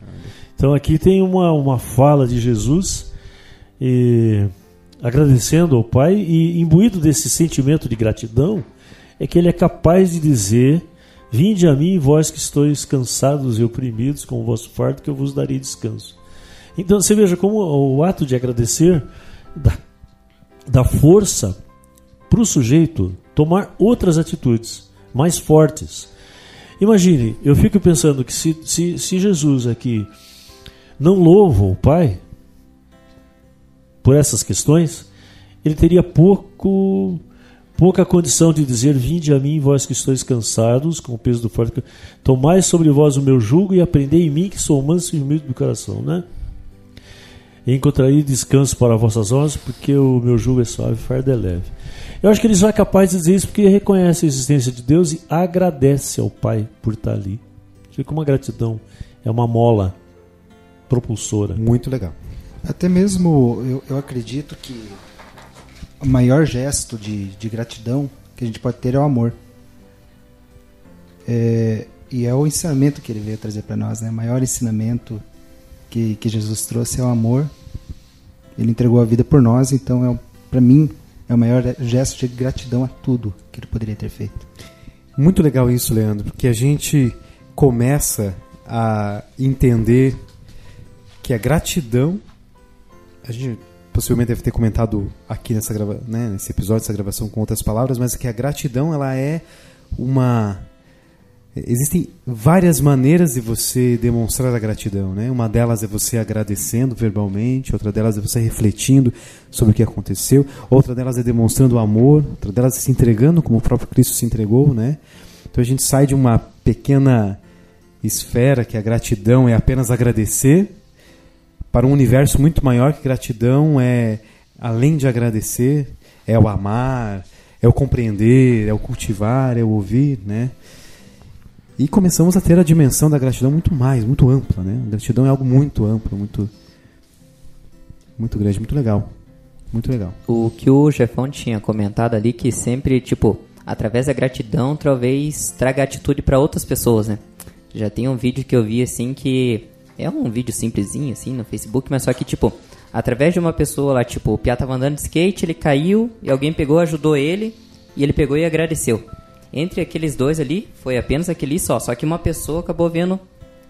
Então aqui tem uma, uma fala de Jesus e, agradecendo ao Pai e imbuído desse sentimento de gratidão é que ele é capaz de dizer Vinde a mim, vós que estáis cansados e oprimidos com o vosso fardo, que eu vos darei descanso. Então você veja como o ato de agradecer dá, dá força para o sujeito tomar outras atitudes mais fortes. Imagine, eu fico pensando que se, se, se Jesus aqui não louva o Pai por essas questões, ele teria pouco pouca condição de dizer: Vinde a mim, vós que estáis cansados, com o peso do fardo, tomai sobre vós o meu jugo e aprendei em mim, que sou manso e humilde do coração, né? Encontrarei descanso para vossas almas, porque o meu jugo é suave e fardo é leve. Eu acho que ele só é capaz de dizer isso porque reconhece a existência de Deus e agradece ao Pai por estar ali. Fica uma gratidão, é uma mola propulsora. Muito legal. Até mesmo eu, eu acredito que o maior gesto de, de gratidão que a gente pode ter é o amor. É, e é o ensinamento que ele veio trazer para nós, né? O maior ensinamento que, que Jesus trouxe é o amor. Ele entregou a vida por nós, então é para mim é o maior gesto de gratidão a tudo que ele poderia ter feito. Muito legal isso, Leandro, porque a gente começa a entender que a gratidão, a gente possivelmente deve ter comentado aqui nessa grava, né, nesse episódio, essa gravação com outras palavras, mas que a gratidão ela é uma existem várias maneiras de você demonstrar a gratidão, né? Uma delas é você agradecendo verbalmente, outra delas é você refletindo sobre o que aconteceu, outra delas é demonstrando amor, outra delas é se entregando como o próprio Cristo se entregou, né? Então a gente sai de uma pequena esfera que a gratidão é apenas agradecer para um universo muito maior que gratidão é, além de agradecer, é o amar, é o compreender, é o cultivar, é o ouvir, né? E começamos a ter a dimensão da gratidão muito mais, muito ampla, né? A gratidão é algo muito amplo, muito muito grande, muito legal. Muito legal. O que o Jefão tinha comentado ali que sempre, tipo, através da gratidão, talvez traga atitude para outras pessoas, né? Já tem um vídeo que eu vi assim que é um vídeo simplesinho assim no Facebook, mas só que tipo, através de uma pessoa lá, tipo, o Pia tava andando de skate, ele caiu e alguém pegou, ajudou ele e ele pegou e agradeceu. Entre aqueles dois ali, foi apenas aquele só, só que uma pessoa acabou vendo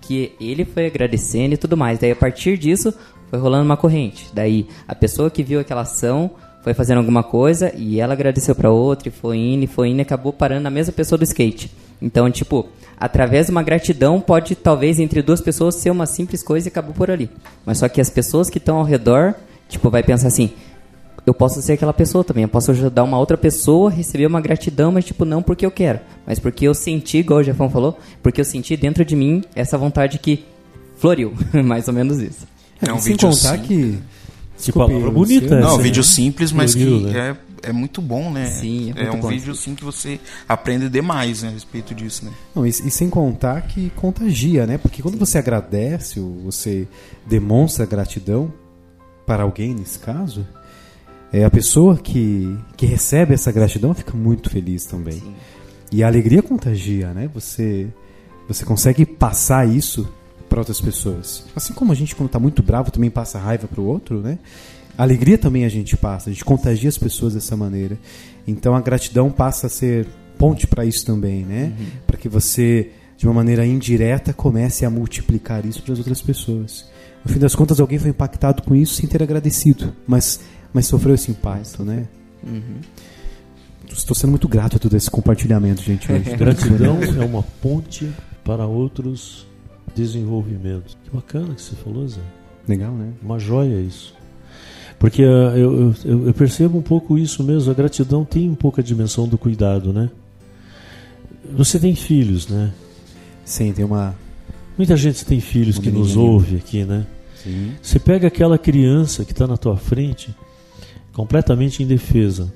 que ele foi agradecendo e tudo mais. Daí a partir disso, foi rolando uma corrente. Daí a pessoa que viu aquela ação foi fazendo alguma coisa e ela agradeceu para outra e foi indo e foi indo e acabou parando na mesma pessoa do skate. Então, tipo, através de uma gratidão pode talvez entre duas pessoas ser uma simples coisa e acabou por ali. Mas só que as pessoas que estão ao redor, tipo, vai pensar assim, eu posso ser aquela pessoa também. Eu posso ajudar uma outra pessoa a receber uma gratidão, mas tipo, não porque eu quero, mas porque eu senti, igual o Jefão falou, porque eu senti dentro de mim essa vontade que floriu. Mais ou menos isso. É um sem vídeo contar sim- que. Que Desculpe, palavra bonita Não, essa, um vídeo né? simples, mas que né? é, é muito bom, né? Sim, é é um bom vídeo sim que você aprende demais né, a respeito disso, né? Não, e, e sem contar que contagia, né? Porque quando você agradece, ou você demonstra gratidão para alguém, nesse caso, é a pessoa que, que recebe essa gratidão fica muito feliz também. Sim. E a alegria contagia, né? Você, você consegue passar isso para outras pessoas. Assim como a gente, quando está muito bravo, também passa raiva para o outro, né? A alegria também a gente passa, a gente contagia as pessoas dessa maneira. Então a gratidão passa a ser ponte para isso também, né? Para que você, de uma maneira indireta, comece a multiplicar isso para as outras pessoas. No fim das contas, alguém foi impactado com isso sem ter agradecido, mas, mas sofreu esse impacto, né? Uhum. Estou sendo muito grato a todo esse compartilhamento, gente. Hoje. Gratidão é uma ponte para outros desenvolvimentos. Que bacana que você falou, Zé. Legal, né? Uma joia isso. Porque ah, eu, eu, eu percebo um pouco isso mesmo. A gratidão tem um pouco a dimensão do cuidado, né? Você tem filhos, né? Sim, tem uma. Muita gente tem filhos Um que nos ouve aqui, né? Sim. Você pega aquela criança que está na tua frente, completamente indefesa.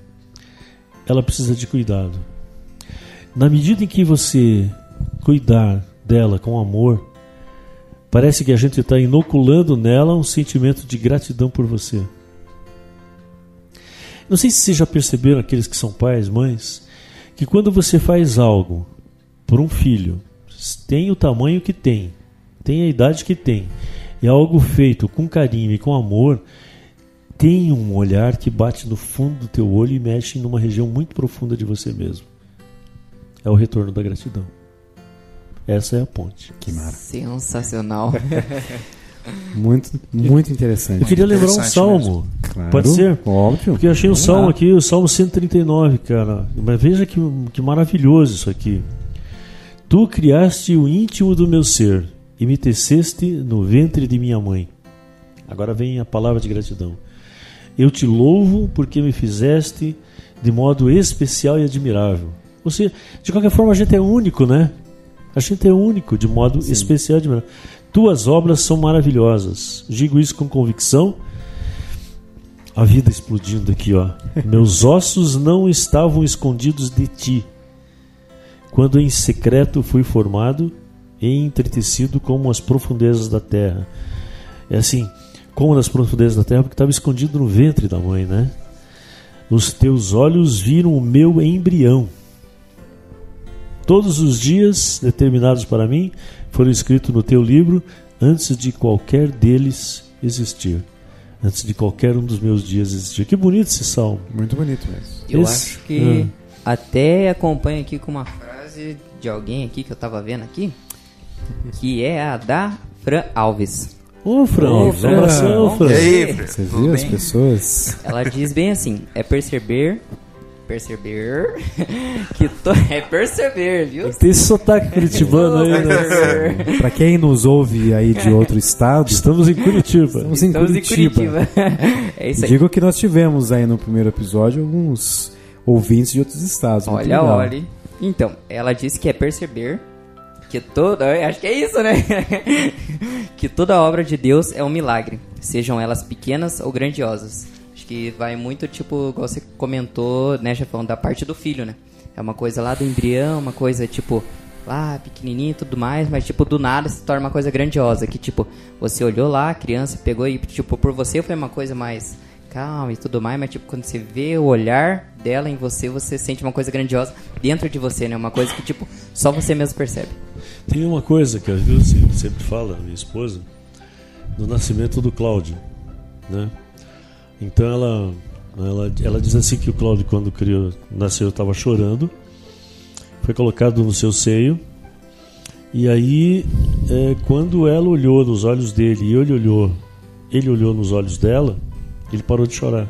Ela precisa de cuidado. Na medida em que você cuidar dela com amor, parece que a gente está inoculando nela um sentimento de gratidão por você. Não sei se vocês já perceberam, aqueles que são pais, mães, que quando você faz algo por um filho, tem o tamanho que tem, tem a idade que tem, e é algo feito com carinho e com amor, tem um olhar que bate no fundo do teu olho e mexe numa região muito profunda de você mesmo. É o retorno da gratidão. Essa é a ponte. Que mara. Sensacional. Muito, muito interessante. Eu queria lembrar um Interessante salmo. Claro, Pode ser? Óbvio. Porque eu achei um Vamos salmo lá. aqui, o salmo 139, cara. Mas veja que, que maravilhoso isso aqui. Tu criaste o íntimo do meu ser e me teceste no ventre de minha mãe. Agora vem a palavra de gratidão. Eu te louvo porque me fizeste de modo especial e admirável. Ou seja, de qualquer forma a gente é único, né? A gente é único de modo especial e admirável. Tuas obras são maravilhosas. Digo isso com convicção. A vida explodindo aqui, ó. Meus ossos não estavam escondidos de ti. Quando em secreto fui formado e entretecido como as profundezas da terra. É assim, como nas profundezas da terra, porque estava escondido no ventre da mãe, né? Os teus olhos viram o meu embrião. Todos os dias determinados para mim foram escritos no teu livro antes de qualquer deles existir. Antes de qualquer um dos meus dias existir. Que bonito esse salmo. Muito bonito mesmo. Eu Esse- acho que Ah. até acompanho aqui com uma frase de alguém aqui que eu tava vendo aqui, que é a da Fran Alves. Ô, Fran, Ô, um Fran. abração, Fran. E aí, Fran? Você Tudo viu as bem? pessoas? Ela diz bem assim: é perceber, perceber que to... é perceber, viu? Tem esse sotaque curitibano aí, né? Perceber. Pra quem nos ouve aí de outro estado, Estamos em Curitiba. estamos em Estamos em Curitiba. Curitiba. É isso aí. Digo que nós tivemos aí no primeiro episódio alguns ouvintes de outros estados. Olha, olha. Então, ela disse que é perceber que toda. Acho que é isso, né? que toda obra de Deus é um milagre. sejam elas pequenas ou grandiosas. Acho que vai muito, tipo, igual você comentou, né, Jefão, da parte do filho, né? É uma coisa lá do embrião, uma coisa, tipo, lá, pequenininho e tudo mais, mas, tipo, do nada se torna uma coisa grandiosa, que, tipo, você olhou lá, a criança pegou e, tipo, por você foi uma coisa mais calma e tudo mais, mas, tipo, quando você vê o olhar dela em você, você sente uma coisa grandiosa dentro de você, né? Uma coisa que, tipo, só você mesmo percebe. Tem uma coisa que a Vilce sempre fala, minha esposa, do nascimento do Cláudio, né? Então ela, ela, ela diz assim que o Cláudio quando criou, nasceu estava chorando, foi colocado no seu seio e aí é, quando ela olhou nos olhos dele e ele olhou, ele olhou nos olhos dela, ele parou de chorar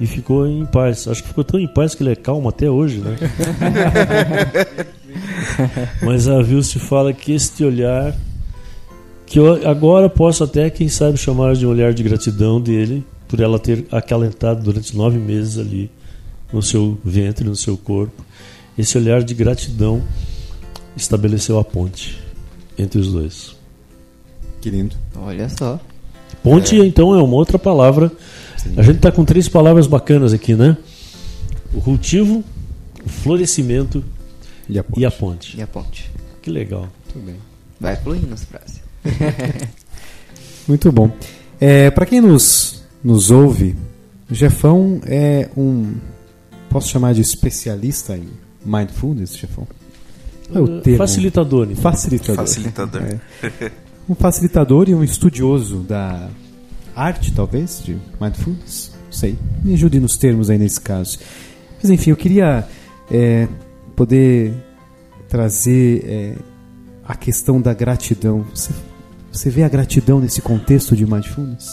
e ficou em paz. Acho que ficou tão em paz que ele é calmo até hoje, né? Mas a Vilce fala que este olhar, que eu agora posso até, quem sabe, chamar de um olhar de gratidão dele, por ela ter acalentado durante nove meses ali no seu ventre, no seu corpo. Esse olhar de gratidão estabeleceu a ponte entre os dois. Que lindo. Olha só. Ponte, então, é uma outra palavra. A gente está com três palavras bacanas aqui, né? O cultivo, o florescimento E a e a ponte. E a ponte. Que legal. Muito bem. Vai fluindo as frases. Muito bom. É, para quem nos, nos ouve, o Jefão é um. Posso chamar de especialista em mindfulness, Jefão? Qual é o termo? Facilitador, então. Facilitador. Facilitador. É. Um facilitador e um estudioso da arte, talvez, de mindfulness. Não sei. Me ajude nos termos aí nesse caso. Mas enfim, eu queria é, poder trazer é, a questão da gratidão. Você, você vê a gratidão nesse contexto de mindfulness?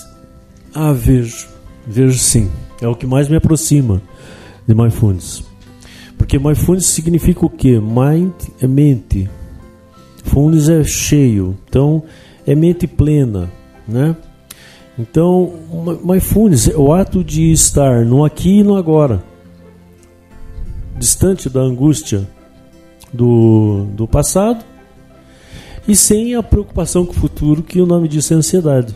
Ah, vejo. Vejo sim. É o que mais me aproxima de mindfulness. Porque mindfulness significa o quê? Mind é mente. Fullness é cheio. Então, é mente plena, né? Então, mi- mindfulness é o ato de estar no aqui e no agora. Distante da angústia do, do passado e sem a preocupação com o futuro, que o nome disso é ansiedade.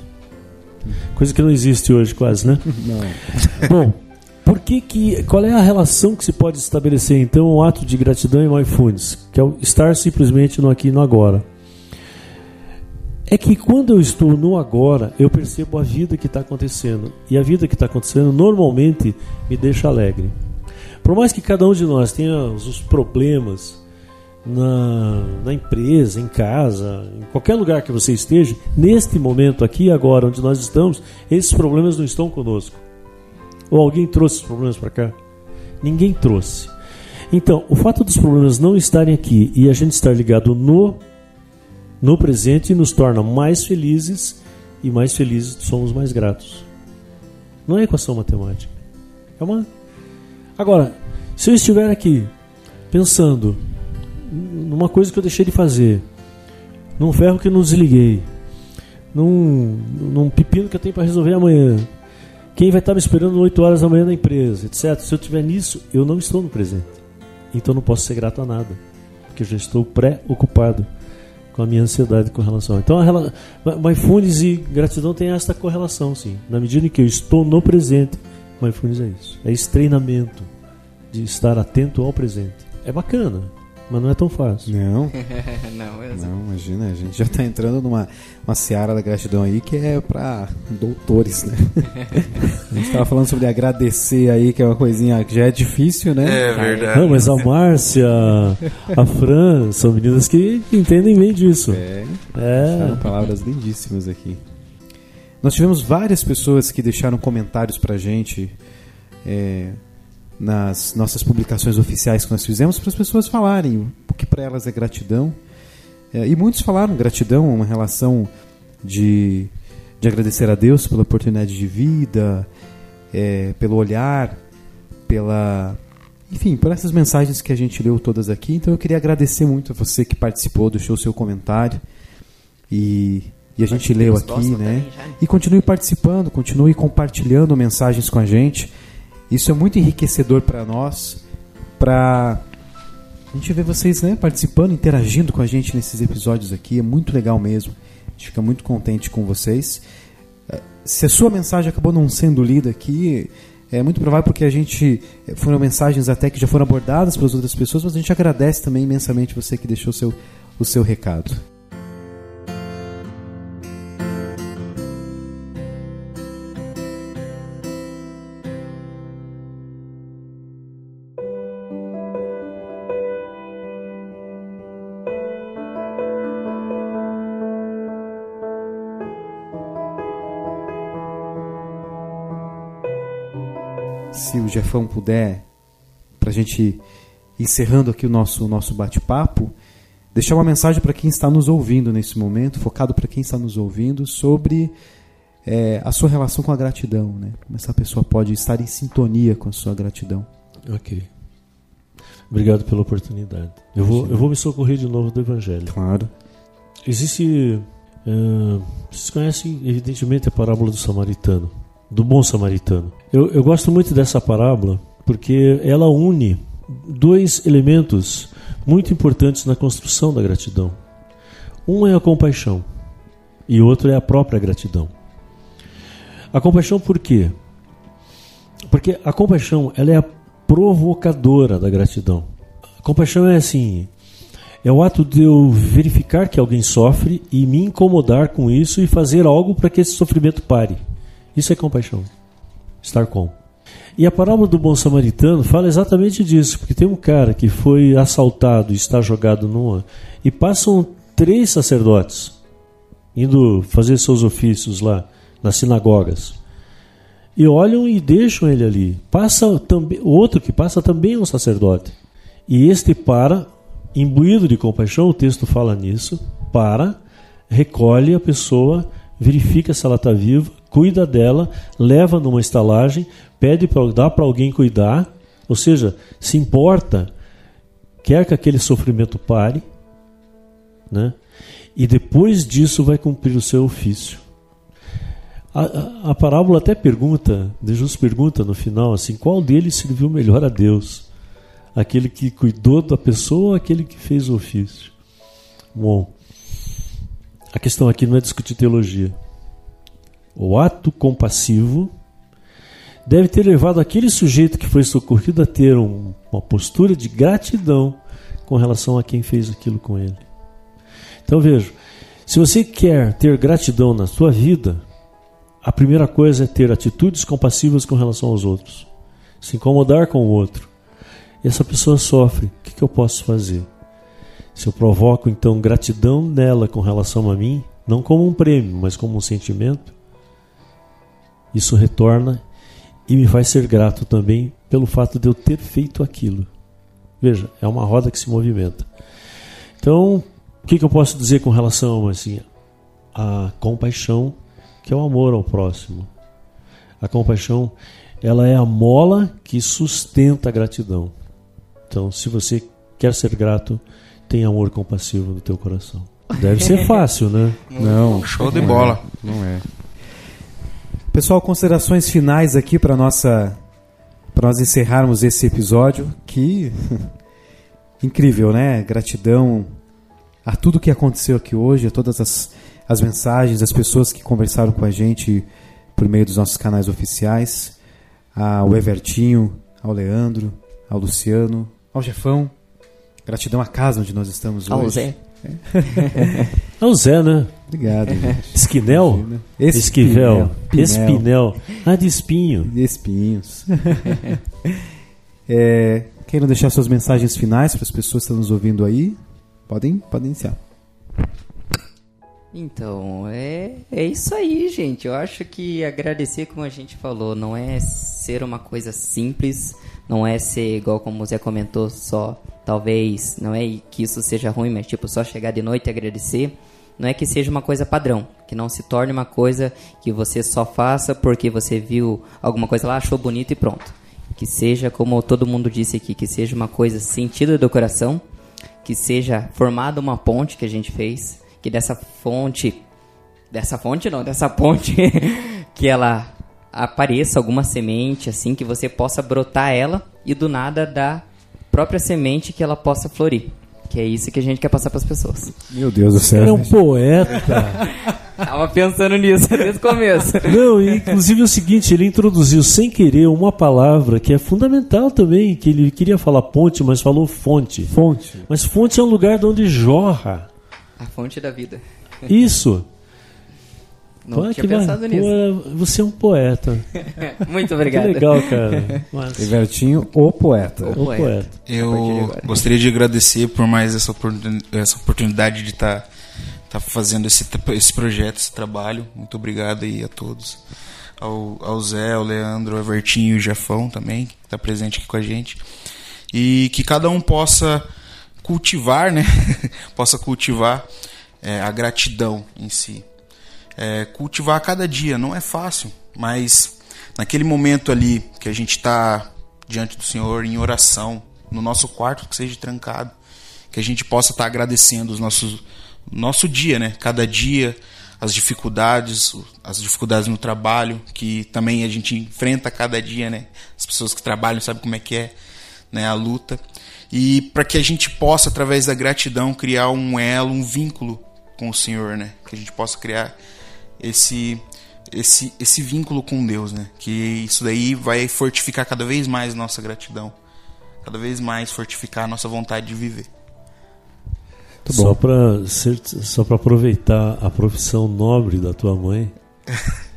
Coisa que não existe hoje quase, né? Não. Bom, por que que, qual é a relação que se pode estabelecer então o ato de gratidão e mindfulness, que é o estar simplesmente no aqui e no agora? É que quando eu estou no agora, eu percebo a vida que está acontecendo. E a vida que está acontecendo normalmente me deixa alegre. Por mais que cada um de nós tenha os problemas na, na empresa, em casa, em qualquer lugar que você esteja, neste momento aqui agora onde nós estamos, esses problemas não estão conosco. Ou alguém trouxe os problemas para cá? Ninguém trouxe. Então, o fato dos problemas não estarem aqui e a gente estar ligado no no presente nos torna mais felizes e mais felizes somos mais gratos. Não é equação matemática. É uma Agora, se eu estiver aqui pensando numa coisa que eu deixei de fazer, num ferro que eu não desliguei, num, num pepino que eu tenho para resolver amanhã, quem vai estar me esperando 8 horas da manhã na empresa, etc. Se eu estiver nisso, eu não estou no presente. Então não posso ser grato a nada, porque eu já estou pré-ocupado com a minha ansiedade com relação. Então, a mindfulness e gratidão tem esta correlação, sim. Na medida em que eu estou no presente, mindfulness é isso. É esse treinamento de estar atento ao presente. É bacana, mas não é tão fácil. Não, não, eu não, imagina, a gente já está entrando numa uma seara da gratidão aí que é para doutores, né? a gente estava falando sobre agradecer aí, que é uma coisinha que já é difícil, né? É verdade. Não, mas a Márcia, a Fran, são meninas que entendem bem disso. É, É. palavras lindíssimas aqui. Nós tivemos várias pessoas que deixaram comentários pra gente é, nas nossas publicações oficiais que nós fizemos para as pessoas falarem o que para elas é gratidão. É, e muitos falaram gratidão, uma relação de, de agradecer a Deus pela oportunidade de vida, é, pelo olhar, pela. Enfim, por essas mensagens que a gente leu todas aqui. Então eu queria agradecer muito a você que participou, deixou o seu comentário. E, e a gente leu aqui, né? também né? E continue participando, continue compartilhando mensagens com a gente. Isso é muito enriquecedor para nós, para a gente ver vocês né, participando, interagindo com a gente nesses episódios aqui. É muito legal mesmo. A gente fica muito contente com vocês. se a sua mensagem acabou não sendo lida aqui, é muito provável porque a gente foram mensagens até que já foram abordadas pelas outras pessoas, mas a gente agradece também imensamente você que deixou o seu, o seu recado. Se o Jefão puder, para a gente encerrando aqui o nosso, nosso bate-papo, deixar uma mensagem para quem está nos ouvindo nesse momento, focado para quem está nos ouvindo, sobre é, a sua relação com a gratidão. Né? Como essa pessoa pode estar em sintonia com a sua gratidão. Ok. Obrigado pela oportunidade. Eu vou, eu vou me socorrer de novo do Evangelho. Claro. Existe. Uh, vocês conhecem, evidentemente, a parábola do samaritano do bom samaritano. Eu, eu gosto muito dessa parábola porque ela une dois elementos muito importantes na construção da gratidão. Um é a compaixão e outro é a própria gratidão. A compaixão por quê? Porque a compaixão ela é a provocadora da gratidão. A compaixão é assim, é o ato de eu verificar que alguém sofre e me incomodar com isso e fazer algo para que esse sofrimento pare. Isso é compaixão. Estar com. E a parábola do bom samaritano fala exatamente disso, porque tem um cara que foi assaltado e está jogado numa. E passam três sacerdotes indo fazer seus ofícios lá nas sinagogas. E olham e deixam ele ali. Passa também outro que passa também é um sacerdote. E este para, imbuído de compaixão, o texto fala nisso, para, recolhe a pessoa, verifica se ela está viva, cuida dela, leva numa estalagem, pede para dar para alguém cuidar, ou seja, se importa, quer que aquele sofrimento pare, né? E depois disso vai cumprir o seu ofício. A, a, a parábola até pergunta, Jesus pergunta no final assim, qual deles serviu melhor a Deus? Aquele que cuidou da pessoa ou aquele que fez o ofício? Bom, a questão aqui não é discutir teologia. O ato compassivo deve ter levado aquele sujeito que foi socorrido a ter um, uma postura de gratidão com relação a quem fez aquilo com ele. Então veja, se você quer ter gratidão na sua vida, a primeira coisa é ter atitudes compassivas com relação aos outros, se incomodar com o outro. Essa pessoa sofre, o que, que eu posso fazer? Se eu provoco então gratidão nela com relação a mim, não como um prêmio, mas como um sentimento, isso retorna e me faz ser grato também pelo fato de eu ter feito aquilo. Veja, é uma roda que se movimenta. Então, o que, que eu posso dizer com relação assim, à compaixão, que é o amor ao próximo? A compaixão, ela é a mola que sustenta a gratidão. Então, se você quer ser grato, tem amor compassivo no teu coração. Deve ser fácil, né? Não. Show de bola. É, não é. Pessoal, considerações finais aqui para nossa para nós encerrarmos esse episódio que incrível, né? Gratidão a tudo que aconteceu aqui hoje, a todas as, as mensagens, as pessoas que conversaram com a gente por meio dos nossos canais oficiais, ao Evertinho, ao Leandro, ao Luciano, ao Jefão. Gratidão à casa onde nós estamos Ao hoje. Zé. É o Zé, né? Obrigado. gente. Esquinel? Espinel. Esquivel. Pinel. Espinel. Ah, de espinho. E espinhos. é, querem deixar suas mensagens finais para as pessoas que estão nos ouvindo aí? Podem, podem iniciar. Então, é, é isso aí, gente. Eu acho que agradecer, como a gente falou, não é ser uma coisa simples, não é ser igual como o Zé comentou, só talvez, não é que isso seja ruim, mas tipo, só chegar de noite e agradecer. Não é que seja uma coisa padrão, que não se torne uma coisa que você só faça porque você viu alguma coisa lá, achou bonito e pronto. Que seja, como todo mundo disse aqui, que seja uma coisa sentida do coração, que seja formada uma ponte que a gente fez, que dessa fonte, dessa fonte não, dessa ponte, que ela apareça alguma semente assim que você possa brotar ela e do nada da própria semente que ela possa florir. Que é isso que a gente quer passar para as pessoas. Meu Deus do céu. É um poeta. Tava pensando nisso desde o começo. Não, e, inclusive é o seguinte, ele introduziu sem querer uma palavra que é fundamental também, que ele queria falar ponte, mas falou fonte. Fonte. Mas fonte é um lugar de onde jorra. A fonte da vida. Isso. Não Pô, tinha que pensado nisso. pô, você é um poeta. Muito Que obrigado. legal, cara. Mas, Evertinho, o poeta. O o poeta. poeta. Eu gostaria de agradecer por mais essa, oportun- essa oportunidade de estar fazendo esse, esse projeto, esse trabalho. Muito obrigado aí a todos. Ao, ao Zé, ao Leandro, ao Evertinho e o Jefão também, que está presente aqui com a gente. E que cada um possa cultivar, né? possa cultivar é, a gratidão em si. É, cultivar a cada dia não é fácil, mas naquele momento ali que a gente está diante do Senhor em oração, no nosso quarto que seja trancado, que a gente possa estar agradecendo os nossos nosso dia, né? Cada dia as dificuldades, as dificuldades no trabalho que também a gente enfrenta cada dia, né? As pessoas que trabalham sabem como é que é, né? A luta e para que a gente possa através da gratidão criar um elo, um vínculo com o Senhor, né? Que a gente possa criar esse esse esse vínculo com Deus, né? Que isso daí vai fortificar cada vez mais nossa gratidão, cada vez mais fortificar a nossa vontade de viver. Muito Só bom. para só para aproveitar a profissão nobre da tua mãe.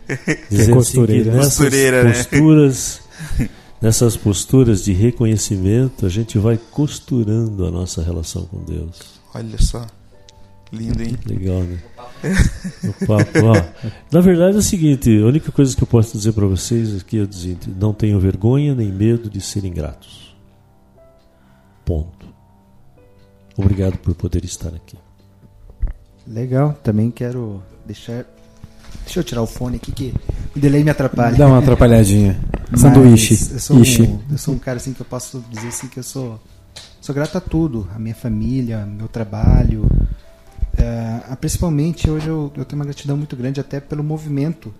dizer costureira. assim, que nessas Costureira, né? posturas, nessas posturas de reconhecimento, a gente vai costurando a nossa relação com Deus. Olha só, lindo, hein? Legal, né? O papo, ó. Na verdade é o seguinte, a única coisa que eu posso dizer para vocês aqui é o seguinte, não tenham vergonha nem medo de serem gratos. Ponto. Obrigado por poder estar aqui. Legal, também quero deixar. Deixa eu tirar o fone aqui que o delay me atrapalha. Dá uma atrapalhadinha. Sanduíche. Eu sou, um, eu sou um cara assim que eu posso dizer assim que eu sou sou grato a tudo, a minha família, meu trabalho. É, principalmente hoje eu, eu tenho uma gratidão muito grande até pelo movimento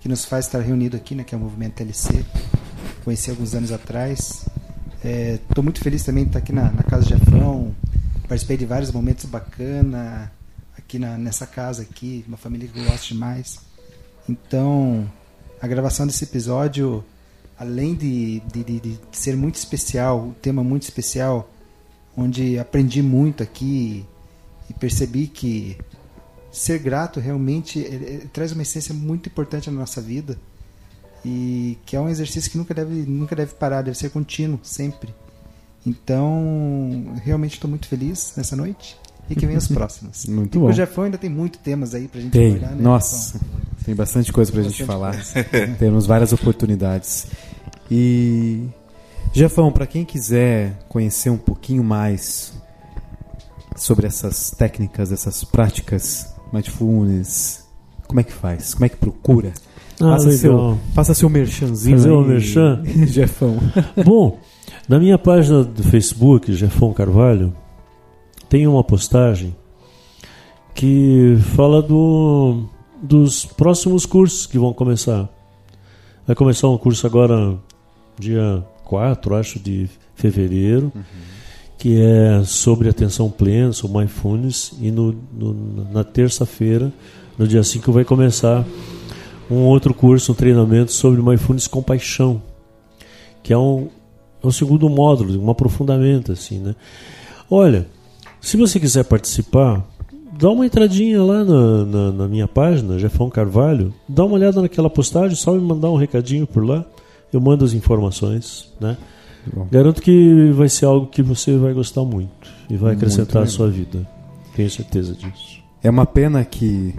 que nos faz estar reunido aqui, né, que é o movimento TLC. Conheci alguns anos atrás. Estou muito feliz também de estar aqui na, na casa de Jefão. Participei de vários momentos bacanas aqui na, nessa casa aqui, uma família que eu gosto demais. Então, a gravação desse episódio, além de, de, de, de ser muito especial, um tema muito especial, onde aprendi muito aqui e percebi que ser grato realmente ele, ele traz uma essência muito importante na nossa vida e que é um exercício que nunca deve, nunca deve parar, deve ser contínuo, sempre. Então, realmente estou muito feliz nessa noite e que venham os próximos. Muito e bom. o Jefão ainda tem muito temas aí pra gente Tem. olhar, né? Nossa, Jefão? Tem bastante coisa pra gente Bastante falar. Temos várias oportunidades. E Jefão, para quem quiser conhecer um pouquinho mais sobre essas técnicas, essas práticas mindfulness, como é que faz? Como é que procura? Ah, faça, legal. seu, faça seu merchanzinho. Fazer um merchan? Jefão. Bom, na minha página do Facebook, Jefão Carvalho, tem uma postagem que fala do, dos próximos cursos que vão começar. Vai começar um curso agora, dia 4, acho, de fevereiro, que é sobre atenção plena, sobre mindfulness, e no, no- na terça-feira, no dia 5, vai começar um outro curso, um treinamento sobre mindfulness com paixão, que é um, é um segundo módulo, um aprofundamento, assim, né? Olha, se você quiser participar, dá uma entradinha lá na, na, na minha página, Jefão Carvalho, dá uma olhada naquela postagem, só me mandar um recadinho por lá, eu mando as informações, né? Bom. Garanto que vai ser algo que você vai gostar muito e vai acrescentar à sua vida. Tenho certeza disso. É uma pena que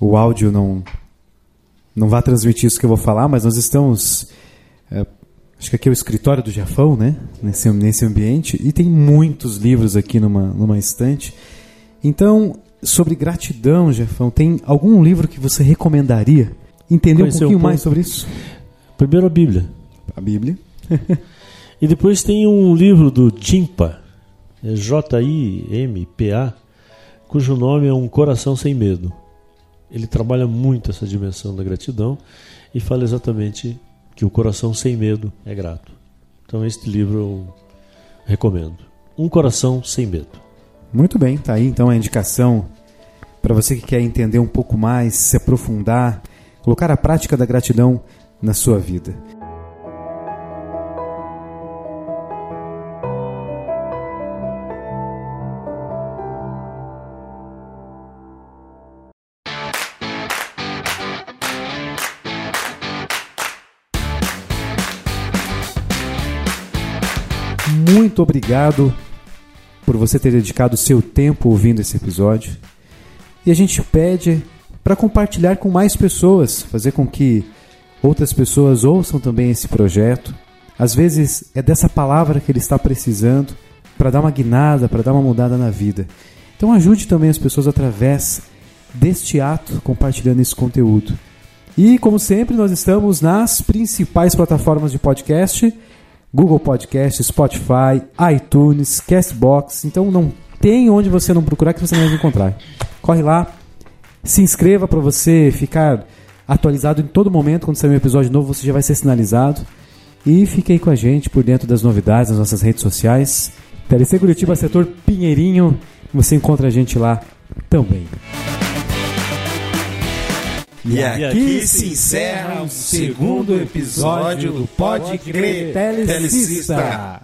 o áudio não não vá transmitir isso que eu vou falar, mas nós estamos é, acho que aqui é o escritório do Jafão, né? Nesse, nesse ambiente e tem muitos livros aqui numa numa estante. Então, sobre gratidão, Jafão, tem algum livro que você recomendaria? Entender um Conhecer um pouquinho mais pouco. sobre isso? Primeiro a Bíblia. A Bíblia. E depois tem um livro do Jimpa, é J-I-M-P-A, cujo nome é Um Coração Sem Medo. Ele trabalha muito essa dimensão da gratidão e fala exatamente que o coração sem medo é grato. Então este livro eu recomendo. Um Coração Sem Medo. Muito bem, tá aí então a indicação para você que quer entender um pouco mais, se aprofundar, colocar a prática da gratidão na sua vida. Muito obrigado por você ter dedicado o seu tempo ouvindo esse episódio. E a gente pede para compartilhar com mais pessoas, fazer com que outras pessoas ouçam também esse projeto. Às vezes é dessa palavra que ele está precisando para dar uma guinada, para dar uma mudada na vida. Então ajude também as pessoas através deste ato, compartilhando esse conteúdo. E como sempre, nós estamos nas principais plataformas de podcast Google Podcast, Spotify, iTunes, Castbox. Então não tem onde você não procurar que você não vai encontrar. Corre lá, se inscreva para você ficar atualizado em todo momento. Quando sair um episódio novo, você já vai ser sinalizado. E fique aí com a gente por dentro das novidades nas nossas redes sociais. TLC Curitiba, setor Pinheirinho. Você encontra a gente lá também. E aqui se encerra o segundo episódio do Pode Crer Telecista.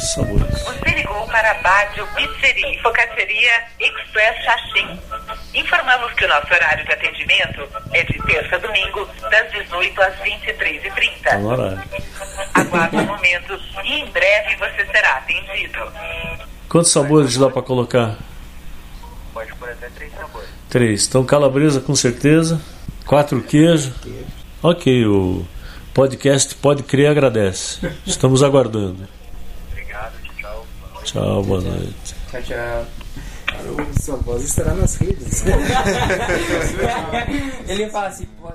Três sabores. Você ligou para a Bádio Pizzeria e Focacceria Express Xaxim. Informamos que o nosso horário de atendimento é de terça a domingo, das 18 às 23h30. Tá no horário. Aguarde um momento e em breve você será atendido. Quantos sabores dá pra colocar? Pode pôr até três sabores. Três. Então, calabresa com certeza. Quatro queijo. Ok, o podcast Pode Crer agradece. Estamos aguardando. Tchau. Tchau, boa noite. Tchau, tchau. Sua voz estará nas redes. Ele fala assim, pô,